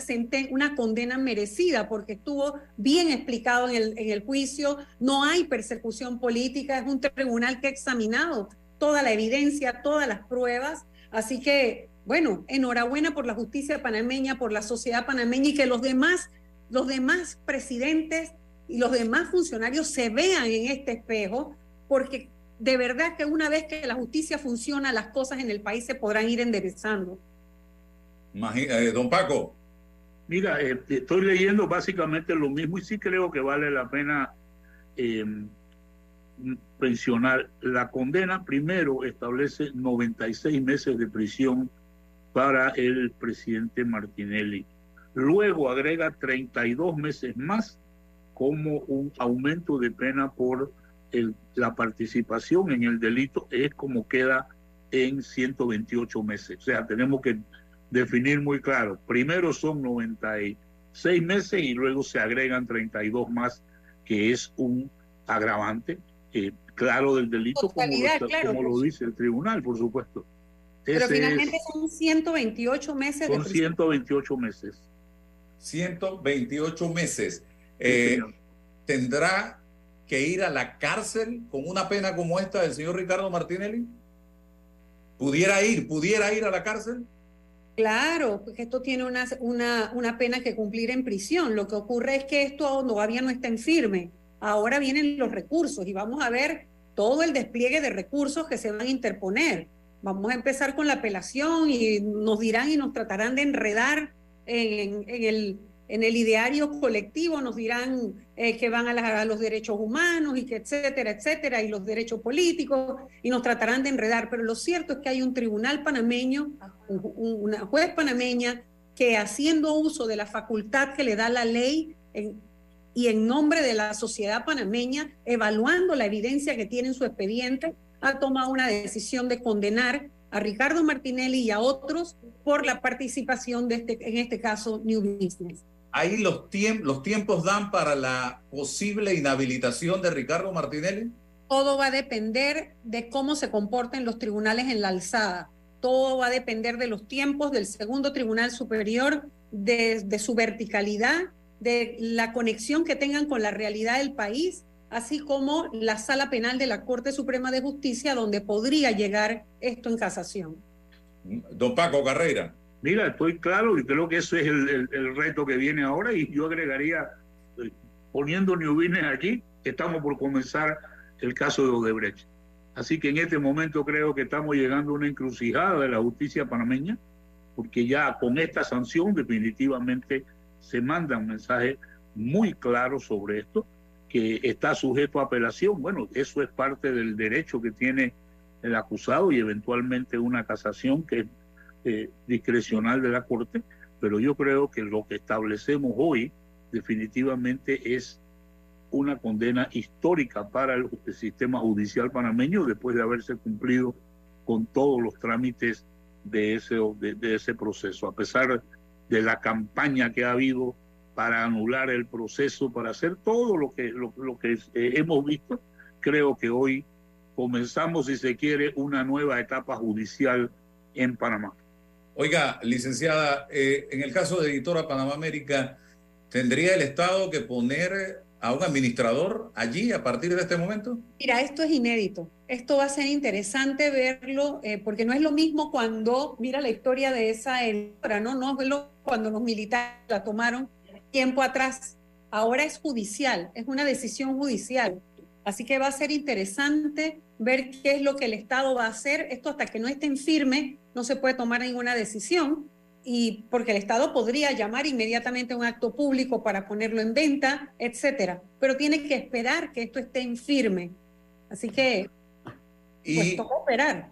[SPEAKER 13] una condena merecida, porque estuvo bien explicado en el, en el juicio, no hay persecución política, es un tribunal que ha examinado toda la evidencia, todas las pruebas, así que, bueno, enhorabuena por la justicia panameña, por la sociedad panameña y que los demás, los demás presidentes y los demás funcionarios se vean en este espejo, porque de verdad que una vez que la justicia funciona, las cosas en el país se podrán ir enderezando.
[SPEAKER 11] Eh, don Paco.
[SPEAKER 14] Mira, eh, estoy leyendo básicamente lo mismo y sí creo que vale la pena eh, pensionar. La condena primero establece 96 meses de prisión para el presidente Martinelli. Luego agrega 32 meses más como un aumento de pena por la participación en el delito es como queda en 128 meses. O sea, tenemos que definir muy claro. Primero son 96 meses y luego se agregan 32 más, que es un agravante eh, claro del delito, como, lo, dice el tribunal, por supuesto.
[SPEAKER 13] Pero finalmente son 128 meses.
[SPEAKER 14] Son 128 meses.
[SPEAKER 11] 128 meses. Eh, ¿Tendrá que ir a la cárcel con una pena como esta del señor Ricardo Martinelli? ¿Pudiera ir, pudiera ir a la cárcel?
[SPEAKER 13] Claro, porque esto tiene una, una, una pena que cumplir en prisión. Lo que ocurre es que esto todavía no está en firme. Ahora vienen los recursos y vamos a ver todo el despliegue de recursos que se van a interponer. Vamos a empezar con la apelación y nos dirán y nos tratarán de enredar en, en el en el ideario colectivo nos dirán eh, que van a, los derechos humanos y que etcétera, etcétera, y los derechos políticos, y nos tratarán de enredar. Pero lo cierto es que hay un tribunal panameño, una juez panameña, que haciendo uso de la facultad que le da la ley y en nombre de la sociedad panameña, evaluando la evidencia que tiene en su expediente, ha tomado una decisión de condenar a Ricardo Martinelli y a otros por la participación este, en este caso, New Business
[SPEAKER 11] ahí los, los tiempos dan para la posible inhabilitación de Ricardo Martinelli?
[SPEAKER 13] Todo va a depender de cómo se comporten los tribunales en la alzada. Todo va a depender de los tiempos del segundo tribunal superior, de, su verticalidad, de la conexión que tengan con la realidad del país, así como la sala penal de la Corte Suprema de Justicia, donde podría llegar esto en casación.
[SPEAKER 11] Don Paco Carrera.
[SPEAKER 14] Mira, estoy claro y creo que eso es el, reto que viene ahora y yo agregaría, eh, poniendo Newbines aquí, estamos por comenzar el caso de Odebrecht. Así que en este momento creo que estamos llegando a una encrucijada de la justicia panameña, porque ya con esta sanción definitivamente se manda un mensaje muy claro sobre esto, que está sujeto a apelación. Bueno, eso es parte del derecho que tiene el acusado y eventualmente una casación que eh, discrecional de la Corte, pero yo creo que lo que establecemos hoy definitivamente es una condena histórica para el, sistema judicial panameño después de haberse cumplido con todos los trámites de ese, de, ese proceso, a pesar de la campaña que ha habido para anular el proceso, para hacer todo lo que, lo, que eh, hemos visto, creo que hoy comenzamos, si se quiere, una nueva etapa judicial en Panamá.
[SPEAKER 11] Oiga, licenciada, eh, en el caso de Editora Panamá América, ¿tendría el Estado que poner a un administrador allí a partir de este momento?
[SPEAKER 13] Mira, esto es inédito. Esto va a ser interesante verlo, eh, porque no es lo mismo cuando, mira la historia de esa editora, ¿no? No es lo cuando los militares la tomaron tiempo atrás. Ahora es judicial, es una decisión judicial. Así que va a ser interesante ver qué es lo que el Estado va a hacer. Esto hasta que no estén firme no se puede tomar ninguna decisión y porque el Estado podría llamar inmediatamente a un acto público para ponerlo en venta, etcétera, pero tiene que esperar que esto esté en firme. Así que, pues toca esperar.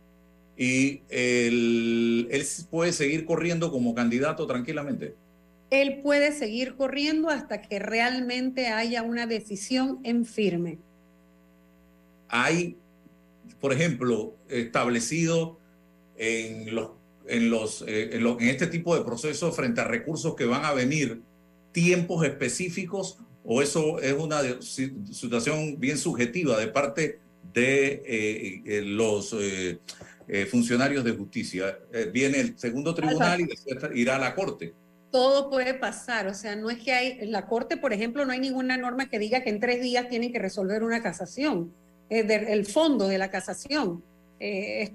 [SPEAKER 11] ¿Y él, él puede seguir corriendo como candidato tranquilamente?
[SPEAKER 13] Él puede seguir corriendo hasta que realmente haya una decisión en firme.
[SPEAKER 11] Hay, por ejemplo, establecido en los en, los, eh, en, este tipo de procesos frente a recursos que van a venir tiempos específicos o eso es una situación bien subjetiva de parte de eh, eh, los funcionarios de justicia. viene el segundo tribunal y después irá a la corte.
[SPEAKER 13] Todo puede pasar, o sea, no es que hay, en la corte, por ejemplo, no hay ninguna norma que diga que en tres días tienen que resolver una casación, el fondo de la casación. Eh,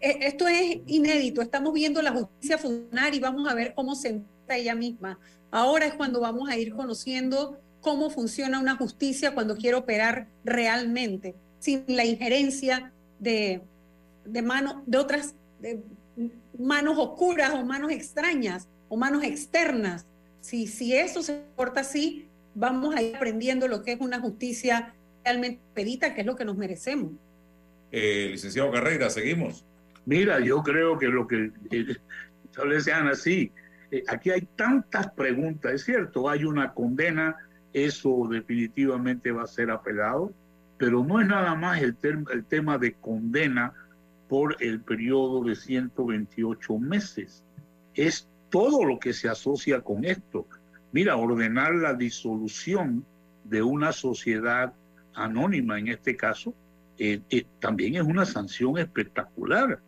[SPEAKER 13] esto es inédito, estamos viendo la justicia funcionar y vamos a ver cómo se entra ella misma. Ahora es cuando vamos a ir conociendo cómo funciona una justicia cuando quiere operar realmente, sin la injerencia de, de, de otras manos oscuras o manos extrañas o manos externas. Si, si eso se porta así, vamos a ir aprendiendo lo que es una justicia realmente pedita, que es lo que nos merecemos.
[SPEAKER 11] Eh, licenciado Carrera, seguimos.
[SPEAKER 14] Mira, yo creo que lo que establecen así, eh, aquí hay tantas preguntas, es cierto, hay una condena, eso definitivamente va a ser apelado, pero no es nada más el, el tema de condena por el periodo de 128 meses, es todo lo que se asocia con esto. Mira, ordenar la disolución de una sociedad anónima en este caso, eh, eh, también es una sanción espectacular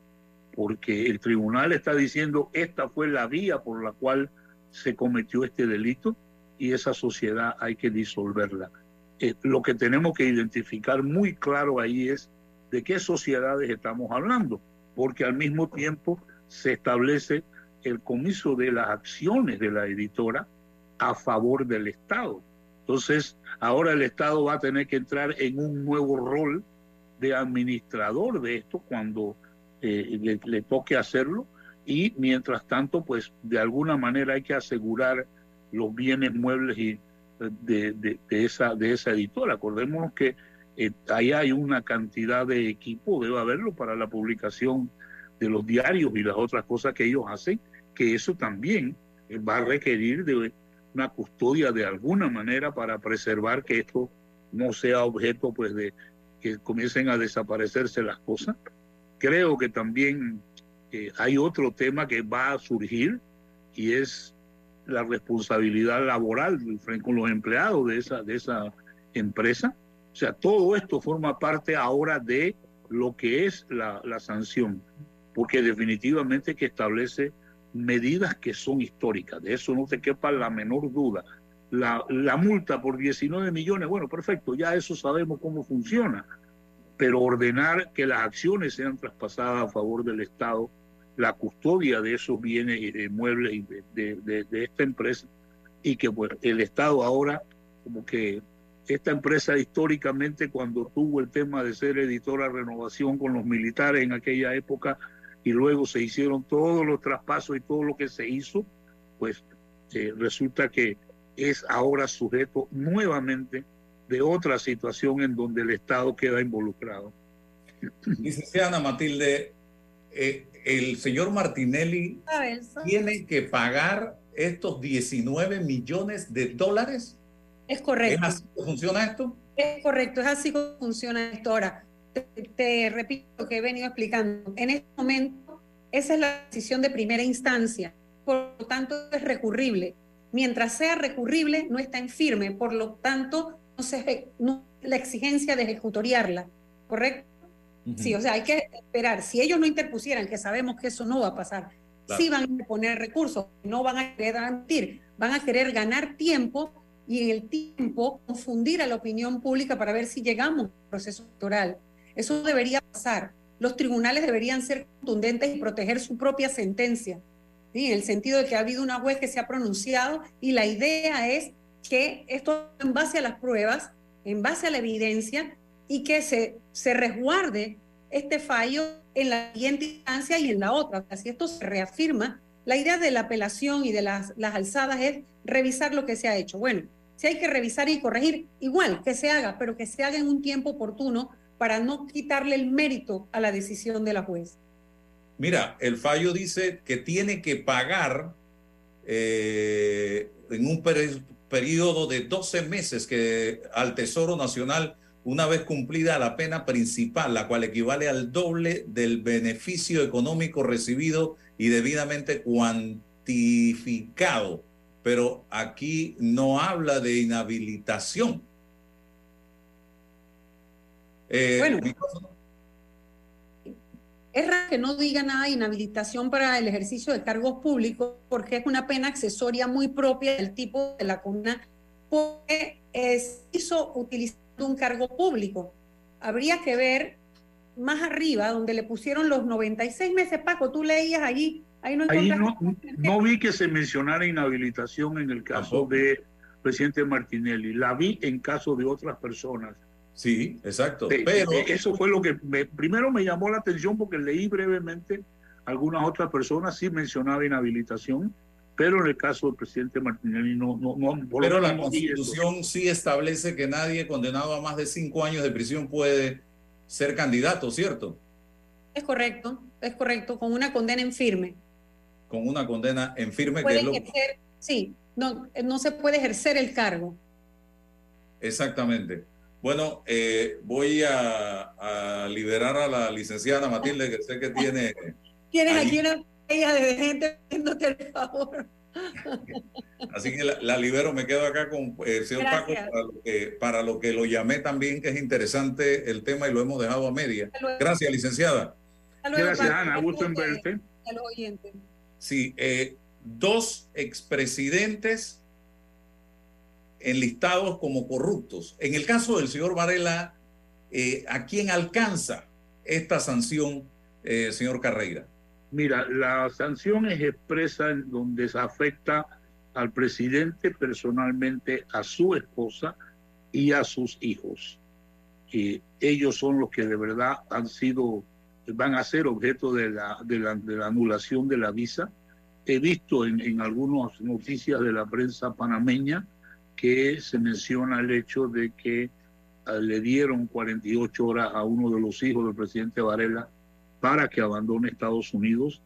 [SPEAKER 14] porque el tribunal está diciendo esta fue la vía por la cual se cometió este delito y esa sociedad hay que disolverla. Eh, lo que tenemos que identificar muy claro ahí es de qué sociedades estamos hablando, porque al mismo tiempo se establece el comiso de las acciones de la editora a favor del Estado. Entonces, ahora el Estado va a tener que entrar en un nuevo rol de administrador de esto cuando eh, le, toque hacerlo y mientras tanto, pues de alguna manera hay que asegurar los bienes muebles y, eh, de, de, esa, de esa editora. Acordémonos que eh, ahí hay una cantidad de equipo, debe haberlo, para la publicación de los diarios y las otras cosas que ellos hacen, que eso también va a requerir de una custodia de alguna manera para preservar que esto no sea objeto pues de que comiencen a desaparecerse las cosas creo que también eh, hay otro tema que va a surgir y es la responsabilidad laboral con los empleados de esa, de esa empresa. O sea, todo esto forma parte ahora de lo que es la, la sanción, porque definitivamente que establece medidas que son históricas, de eso no te quepa la menor duda. La, la multa por 19 millones, bueno, perfecto, ya eso sabemos cómo funciona pero ordenar que las acciones sean traspasadas a favor del Estado, la custodia de esos bienes y de muebles y de, esta empresa, y que el Estado ahora, como que esta empresa históricamente cuando tuvo el tema de ser editora renovación con los militares en aquella época y luego se hicieron todos los traspasos y todo lo que se hizo, pues eh, resulta que es ahora sujeto nuevamente de otra situación en donde el Estado queda involucrado.
[SPEAKER 11] Licenciada Matilde, eh, el señor Martinelli tiene que pagar estos 19 millones de dólares.
[SPEAKER 13] Es correcto.
[SPEAKER 11] ¿Es así que funciona esto?
[SPEAKER 13] Es correcto, es así como funciona esto. Ahora, te, te repito lo que he venido explicando. En este momento, esa es la decisión de primera instancia. Por lo tanto, es recurrible. Mientras sea recurrible, no está en firme. Por lo tanto, no se, no, la exigencia de ejecutoriarla. ¿Correcto? Sí, o sea, hay que esperar. Si ellos no interpusieran, que sabemos que eso no va a pasar, sí van a poner recursos, no van a querer admitir, van a querer ganar tiempo y en el tiempo confundir a la opinión pública para ver si llegamos al proceso electoral. Eso debería pasar. Los tribunales deberían ser contundentes y proteger su propia sentencia, ¿sí? en el sentido de que ha habido una juez que se ha pronunciado y la idea es que esto en base a las pruebas, en base a la evidencia, y que se, se resguarde este fallo en la siguiente instancia y en la otra. Si esto se reafirma, la idea de la apelación y de las, las alzadas es revisar lo que se ha hecho. Bueno, si hay que revisar y corregir, igual que se haga, pero que se haga en un tiempo oportuno para no quitarle el mérito a la decisión de la juez.
[SPEAKER 11] Mira, el fallo dice que tiene que pagar eh, en un periodo de 12 meses que al Tesoro Nacional una vez cumplida la pena principal, la cual equivale al doble del beneficio económico recibido y debidamente cuantificado. Pero aquí no habla de inhabilitación.
[SPEAKER 13] Eh, bueno, es raro que no diga nada de inhabilitación para el ejercicio de cargos públicos porque es una pena accesoria muy propia del tipo de la comuna porque es, hizo utilizar un cargo público. Habría que ver más arriba, donde le pusieron los 96 meses, Paco, tú leías allí, ahí no
[SPEAKER 14] Ahí no, no, vi que se mencionara inhabilitación en el caso de presidente Martinelli, la vi en caso de otras personas.
[SPEAKER 11] Sí, exacto. Pero
[SPEAKER 14] eso fue lo que primero me llamó la atención porque leí brevemente algunas otras personas sí mencionaba inhabilitación pero en el caso del presidente Martinelli no... no, no
[SPEAKER 11] pero la Constitución sí establece que nadie condenado a más de cinco años de prisión puede ser candidato, ¿cierto?
[SPEAKER 13] Es correcto, es correcto, con una condena en firme.
[SPEAKER 11] Con una condena en firme. que
[SPEAKER 13] lo... sí, no, no se puede ejercer el cargo.
[SPEAKER 11] Exactamente. Bueno, eh, voy a, liberar a la licenciada Matilde, que sé que tiene...
[SPEAKER 13] Tienes aquí una de gente haciéndote el favor.
[SPEAKER 11] Así que la, libero, me quedo acá con eh, el señor Paco para lo, que, lo llamé también, que es interesante el tema y lo hemos dejado a media. Gracias, licenciada.
[SPEAKER 14] Gracias, Ana. Gusto en verte.
[SPEAKER 11] Sí, eh, dos expresidentes enlistados como corruptos. En el caso del señor Varela, eh, ¿a quién alcanza esta sanción, señor Carreira?
[SPEAKER 14] Mira, la sanción es expresa en donde se afecta al presidente personalmente, a su esposa y a sus hijos. Y ellos son los que de verdad han sido, van a ser objeto de la anulación de la visa. He visto en, en algunas noticias de la prensa panameña que se menciona el hecho de que ah, le dieron 48 horas a uno de los hijos del presidente Varela para que abandone Estados Unidos.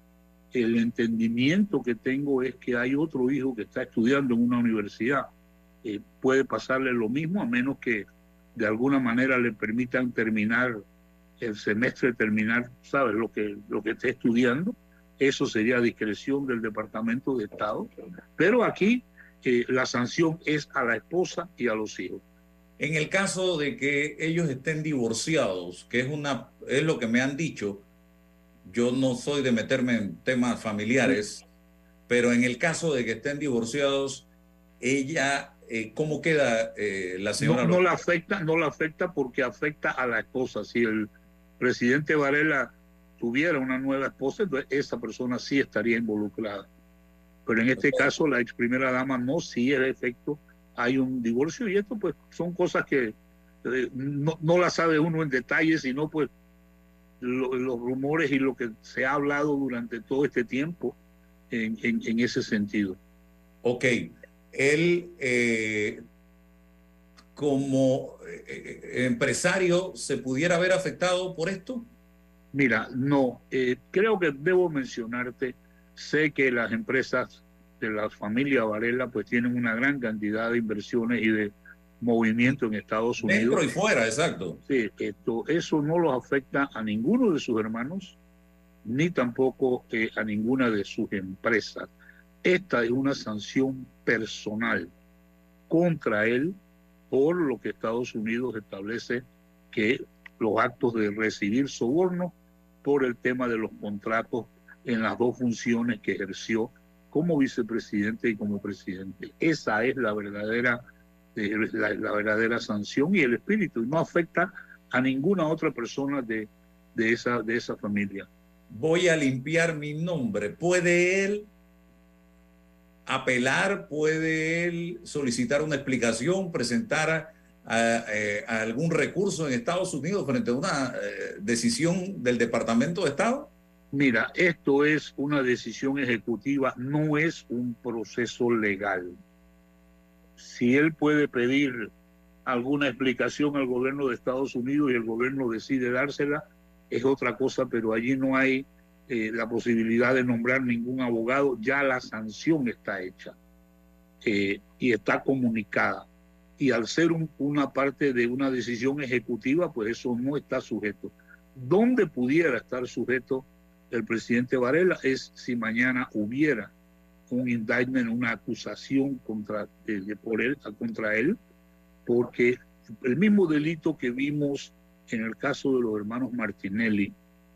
[SPEAKER 14] El entendimiento que tengo es que hay otro hijo que está estudiando en una universidad. Eh, puede pasarle lo mismo a menos que de alguna manera le permitan terminar el semestre, terminar, ¿sabes? Lo que, lo que esté estudiando. Eso sería discreción del Departamento de Estado. Pero aquí eh, la sanción es a la esposa y a los hijos.
[SPEAKER 11] En el caso de que ellos estén divorciados, que es, una, es lo que me han dicho, yo no soy de meterme en temas familiares, pero en el caso de que estén divorciados, ella, eh, ¿cómo queda eh, la señora?
[SPEAKER 14] No, la afecta, no la afecta porque afecta a la esposa. Si el presidente Varela tuviera una nueva esposa, entonces esa persona sí estaría involucrada. Pero en este caso, la ex primera dama no, sí, el efecto, hay un divorcio y esto pues son cosas que eh, no, no las sabe uno en detalle, sino pues los rumores y lo que se ha hablado durante todo este tiempo en, en, ese sentido.
[SPEAKER 11] Ok, él eh, como eh, empresario se pudiera haber afectado por esto?
[SPEAKER 14] Mira, no, eh, creo que debo mencionarte, sé que las empresas de la familia Varela pues tienen una gran cantidad de inversiones y de movimiento en Estados Unidos.
[SPEAKER 11] Dentro y fuera, exacto.
[SPEAKER 14] Sí, esto, eso no los afecta a ninguno de sus hermanos, ni tampoco eh, a ninguna de sus empresas. Esta es una sanción personal contra él por lo que Estados Unidos establece que los actos de recibir soborno por el tema de los contratos en las dos funciones que ejerció como vicepresidente y como presidente. Esa es la verdadera, eh, la, verdadera sanción y el espíritu. Y no afecta a ninguna otra persona de, de, esa, de esa familia.
[SPEAKER 11] Voy a limpiar mi nombre. ¿Puede él apelar? ¿Puede él solicitar una explicación, presentar eh, algún recurso en Estados Unidos frente a una eh, decisión del Departamento de Estado?
[SPEAKER 14] Mira, esto es una decisión ejecutiva, no es un proceso legal. Si él puede pedir alguna explicación al gobierno de Estados Unidos y el gobierno decide dársela, es otra cosa, pero allí no hay eh, la posibilidad de nombrar ningún abogado, ya la sanción está hecha eh, y está comunicada. Y al ser una parte de una decisión ejecutiva, pues eso no está sujeto. ¿Dónde pudiera estar sujeto el presidente Varela es si mañana hubiera un indictment, una acusación contra, eh, por él, contra él, porque el mismo delito que vimos en el caso de los hermanos Martinelli,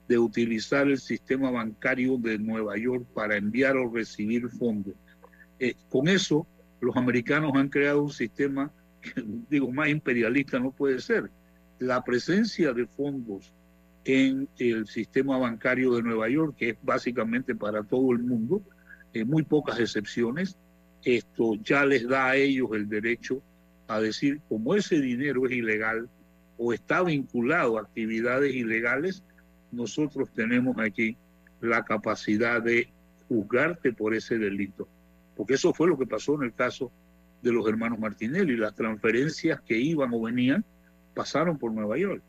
[SPEAKER 14] de utilizar el sistema bancario de Nueva York para enviar o recibir fondos. Eh, con eso, los americanos han creado un sistema, que, digo, más imperialista no puede ser. La presencia de fondos en el sistema bancario de Nueva York, que es básicamente para todo el mundo, en muy pocas excepciones, esto ya les da a ellos el derecho a decir, como ese dinero es ilegal o está vinculado a actividades ilegales, nosotros tenemos aquí la capacidad de juzgarte por ese delito. Porque eso fue lo que pasó en el caso de los hermanos Martinelli. Las transferencias que iban o venían pasaron por Nueva York.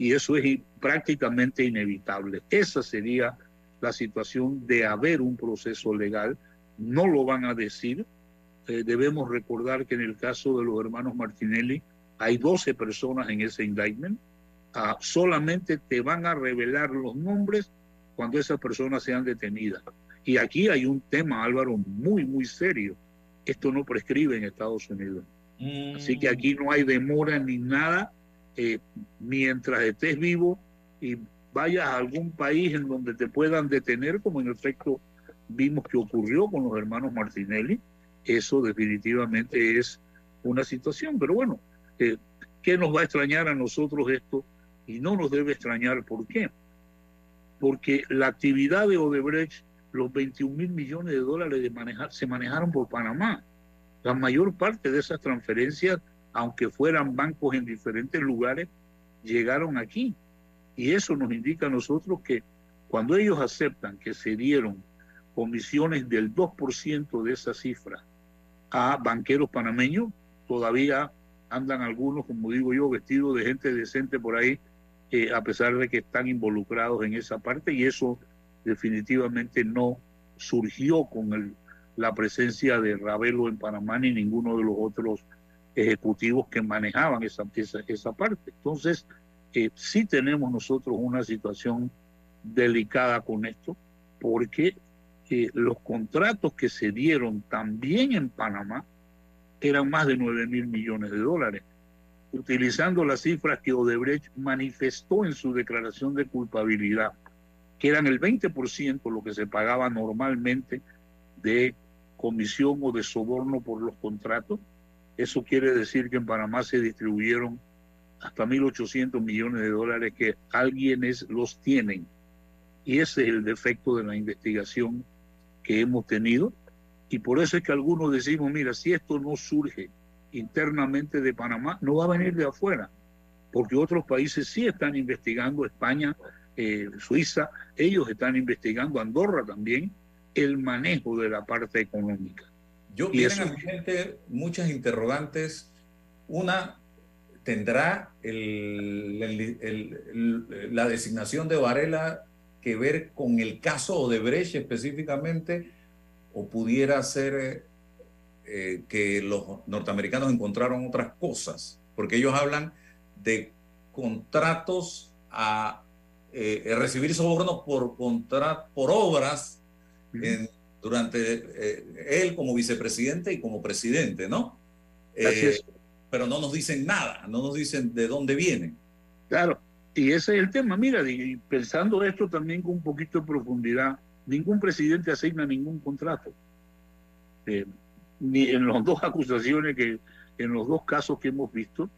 [SPEAKER 14] Y eso es prácticamente inevitable. Esa sería la situación de haber un proceso legal. No lo van a decir. Eh, debemos recordar que en el caso de los hermanos Martinelli hay 12 personas en ese indictment Ah, solamente te van a revelar los nombres cuando esas personas sean detenidas. Y aquí hay un tema, Álvaro, muy, muy serio. Esto no prescribe en Estados Unidos. Así que aquí no hay demora ni nada. Eh, mientras estés vivo y vayas a algún país en donde te puedan detener, como en efecto vimos que ocurrió con los hermanos Martinelli, eso definitivamente es una situación. Pero bueno, eh, ¿qué nos va a extrañar a nosotros esto? Y no nos debe extrañar por qué. Porque la actividad de Odebrecht, los 21 mil millones de dólares de manejar, se manejaron por Panamá. La mayor parte de esas transferencias, aunque fueran bancos en diferentes lugares, llegaron aquí. Y eso nos indica a nosotros que cuando ellos aceptan que se dieron comisiones del 2% de esa cifra a banqueros panameños, todavía andan algunos, como digo yo, vestidos de gente decente por ahí, eh, a pesar de que están involucrados en esa parte y eso definitivamente no surgió con el, la presencia de Ravelo en Panamá ni ninguno de los otros ejecutivos que manejaban esa, esa, parte. Entonces, eh, sí tenemos nosotros una situación delicada con esto, porque eh, los contratos que se dieron también en Panamá eran más de 9 mil millones de dólares utilizando las cifras que Odebrecht manifestó en su declaración de culpabilidad, que eran el 20% lo que se pagaba normalmente de comisión o de soborno por los contratos. Eso quiere decir que en Panamá se distribuyeron hasta 1.800 millones de dólares que alguienes los tienen. Y ese es el defecto de la investigación que hemos tenido. Y por eso es que algunos decimos, mira, si esto no surge internamente de Panamá no va a venir de afuera, porque otros países sí están investigando, España, eh, Suiza, ellos están investigando, Andorra también, el manejo de la parte económica.
[SPEAKER 11] Yo a mi gente muchas interrogantes. Una, ¿tendrá el- el- el- la designación de Varela que ver con el caso Odebrecht específicamente? ¿O pudiera ser eh, eh, que los norteamericanos encontraron otras cosas? Porque ellos hablan de contratos a eh, recibir sobornos por, por obras en- durante eh, él como vicepresidente y como presidente, ¿no? Eh, pero no nos dicen nada, no nos dicen de dónde vienen.
[SPEAKER 14] Claro, y ese es el tema. Mira, y pensando esto también con un poquito de profundidad, ningún presidente asigna ningún contrato. Eh, ni en las dos acusaciones que, en los dos casos que hemos visto,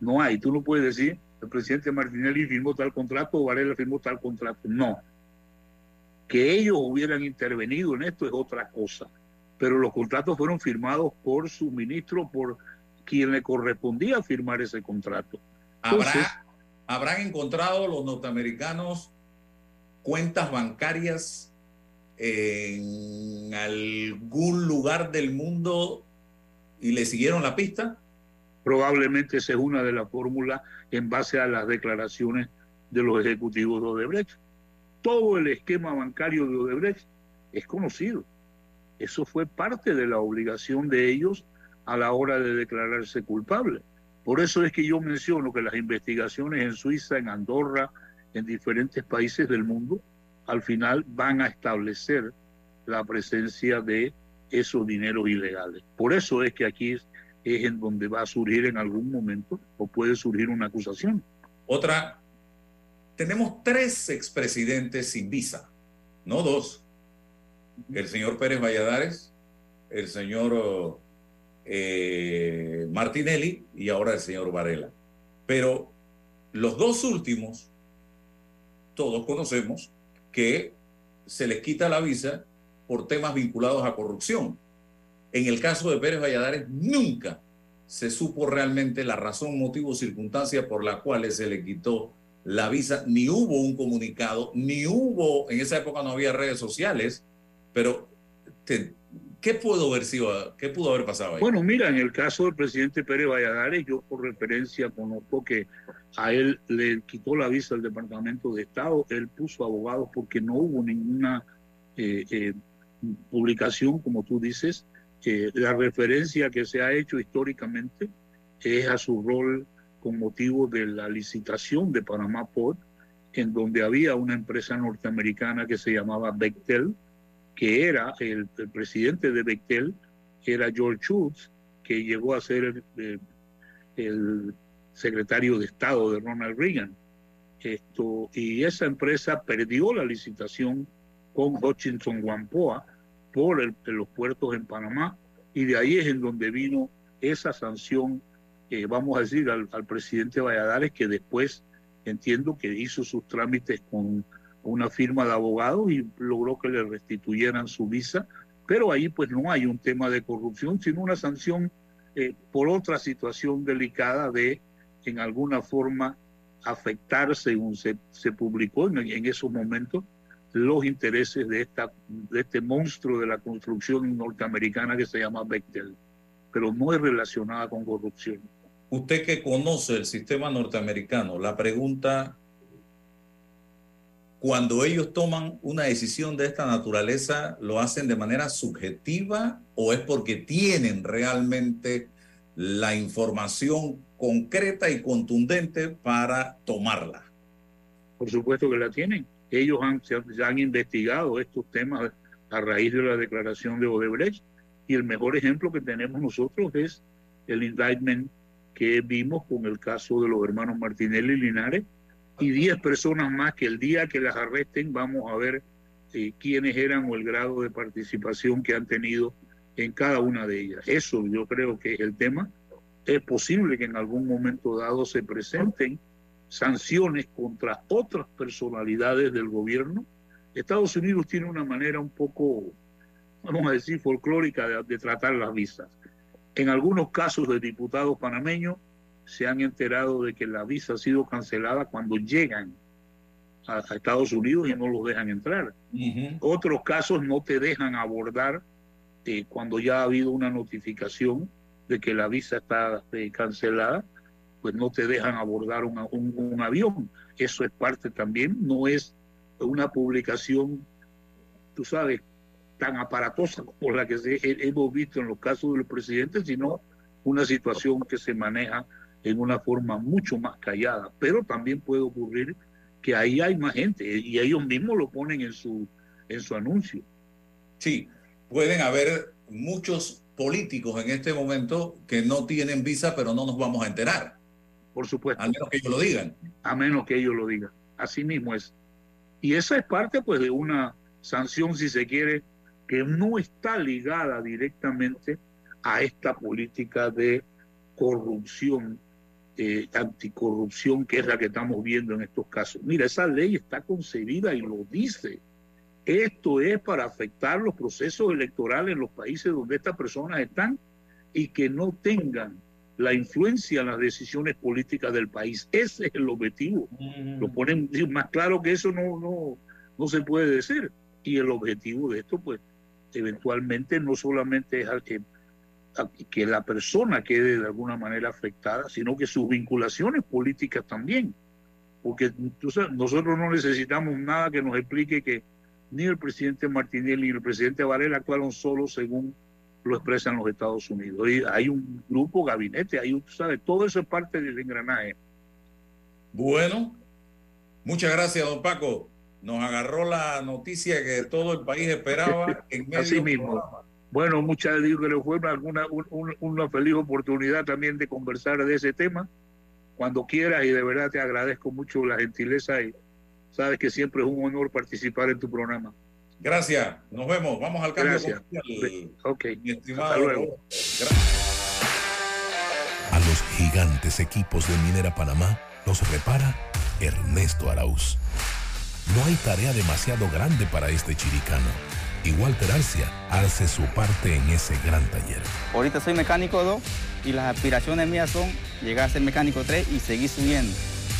[SPEAKER 14] no hay. Tú no puedes decir, el presidente Martinelli firmó tal contrato o Varela firmó tal contrato. No. Que ellos hubieran intervenido en esto es otra cosa. Pero los contratos fueron firmados por su ministro, por quien le correspondía firmar ese contrato. Entonces,
[SPEAKER 11] ¿Habrá, ¿Habrán encontrado los norteamericanos cuentas bancarias en algún lugar del mundo y le siguieron la pista?
[SPEAKER 14] Probablemente esa es una de las fórmulas en base a las declaraciones de los ejecutivos de Odebrecht. Todo el esquema bancario de Odebrecht es conocido. Eso fue parte de la obligación de ellos a la hora de declararse culpable. Por eso es que yo menciono que las investigaciones en Suiza, en Andorra, en diferentes países del mundo, al final van a establecer la presencia de esos dineros ilegales. Por eso es que aquí es, es en donde va a surgir en algún momento o puede surgir una acusación.
[SPEAKER 11] Otra, tenemos tres expresidentes sin visa, no dos. El señor Pérez Valladares, el señor eh, Martinelli y ahora el señor Varela. Pero los dos últimos, todos conocemos que se les quita la visa por temas vinculados a corrupción. En el caso de Pérez Valladares, nunca se supo realmente la razón, motivo circunstancia por la cual se le quitó la visa, ni hubo un comunicado, ni hubo, en esa época no había redes sociales, pero te- ¿qué pudo haber sido, qué pudo haber pasado ahí?
[SPEAKER 14] Bueno, mira, en el caso del presidente Pérez Valladares, yo por referencia conozco que a él le quitó la visa al Departamento de Estado, él puso abogados porque no hubo ninguna eh, eh, publicación, como tú dices. Eh, la referencia que se ha hecho históricamente es a su rol con motivo de la licitación de Panamá Port, en donde había una empresa norteamericana que se llamaba Bechtel, que era el, presidente de Bechtel, era George Shultz, que llegó a ser el, secretario de Estado de Ronald Reagan. Esto, y esa empresa perdió la licitación con Hutchinson Whampoa por los puertos en Panamá, y de ahí es en donde vino esa sanción, vamos a decir, al, al presidente Valladares, que después entiendo que hizo sus trámites con una firma de abogados y logró que le restituyeran su visa, pero ahí pues no hay un tema de corrupción, sino una sanción eh, por otra situación delicada de en alguna forma afectar, según se, se publicó en, en esos momentos, los intereses de, esta, de este monstruo de la construcción norteamericana que se llama Bechtel, pero no es relacionada con corrupción.
[SPEAKER 11] Usted que conoce el sistema norteamericano, la pregunta, cuando ellos toman una decisión de esta naturaleza, ¿lo hacen de manera subjetiva o es porque tienen realmente la información concreta y contundente para tomarla?
[SPEAKER 14] Por supuesto que la tienen. Ellos han, han investigado estos temas a raíz de la declaración de Odebrecht y el mejor ejemplo que tenemos nosotros es el indictment que vimos con el caso de los hermanos Martinelli y Linares y 10 personas más que el día que las arresten vamos a ver eh, quiénes eran o el grado de participación que han tenido en cada una de ellas. Eso yo creo que es el tema. Es posible que en algún momento dado se presenten sanciones contra otras personalidades del gobierno. Estados Unidos tiene una manera un poco, vamos a decir, folclórica de, de tratar las visas. En algunos casos de diputados panameños se han enterado de que la visa ha sido cancelada cuando llegan a, a Estados Unidos y no los dejan entrar. Otros casos no te dejan abordar eh, cuando ya ha habido una notificación de que la visa está eh, cancelada pues no te dejan abordar un, un avión. Eso es parte también, no es una publicación, tú sabes, tan aparatosa como la que hemos visto en los casos de los presidentes, sino una situación que se maneja en una forma mucho más callada. Pero también puede ocurrir que ahí hay más gente y ellos mismos lo ponen en su, en su anuncio.
[SPEAKER 11] Sí, pueden haber muchos políticos en este momento que no tienen visa, pero no nos vamos a enterar.
[SPEAKER 14] Por supuesto.
[SPEAKER 11] A menos que ellos lo digan.
[SPEAKER 14] A menos que ellos lo digan. Así mismo es. Y esa es parte pues de una sanción, si se quiere, que no está ligada directamente a esta política de corrupción, eh, anticorrupción, que es la que estamos viendo en estos casos. Mira, esa ley está concebida y lo dice. Esto es para afectar los procesos electorales en los países donde estas personas están y que no tengan la influencia en las decisiones políticas del país. Ese es el objetivo. Lo ponen más claro que eso no, no, no se puede decir. Y el objetivo de esto, pues, eventualmente no solamente es al que, que la persona quede de alguna manera afectada, sino que sus vinculaciones políticas también. Porque nosotros no necesitamos nada que nos explique que ni el presidente Martinelli ni el presidente Varela actuaron solo según lo expresan los Estados Unidos. Y hay un grupo, gabinete, hay un, ¿sabes? Todo eso es parte del engranaje.
[SPEAKER 11] Bueno, muchas gracias, don Paco nos agarró la noticia que todo el país esperaba en medio
[SPEAKER 14] Así mismo. Bueno, muchas digo que le fue alguna, una feliz oportunidad también de conversar de ese tema cuando quieras y de verdad te agradezco mucho la gentileza y sabes que siempre es un honor participar en tu programa.
[SPEAKER 11] Gracias, nos vemos, vamos al cambio
[SPEAKER 14] Gracias. Ok,
[SPEAKER 11] estimado.
[SPEAKER 14] Hasta luego.
[SPEAKER 15] A los gigantes equipos de Minera Panamá los repara Ernesto Arauz. No hay tarea demasiado grande para este chiricano. Y Walter Arcia hace su parte en ese gran taller.
[SPEAKER 16] Ahorita soy mecánico 2 y las aspiraciones mías son llegar a ser mecánico 3 y seguir subiendo.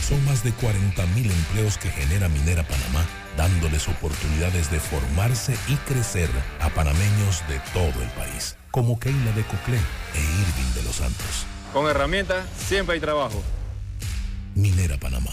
[SPEAKER 15] Son más de 40 mil empleos que genera Minera Panamá, dándoles oportunidades de formarse y crecer a panameños de todo el país, como Keila de Coclé e Irving de los Santos.
[SPEAKER 17] Con herramientas siempre hay trabajo.
[SPEAKER 15] Minera Panamá,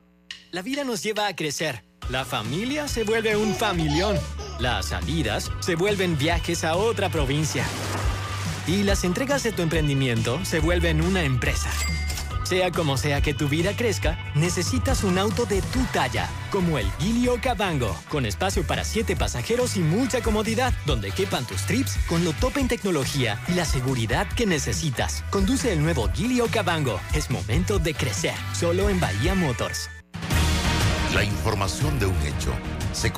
[SPEAKER 18] La vida nos lleva a crecer. La familia se vuelve un familión. Las salidas se vuelven viajes a otra provincia. Y las entregas de tu emprendimiento se vuelven una empresa. Sea como sea que tu vida crezca, necesitas un auto de tu talla, como el Gilio Cabango, con espacio para siete pasajeros y mucha comodidad, donde quepan tus trips con lo top en tecnología y la seguridad que necesitas. Conduce el nuevo Gilio Cabango. Es momento de crecer, solo en Bahía Motors.
[SPEAKER 1] La información de un hecho se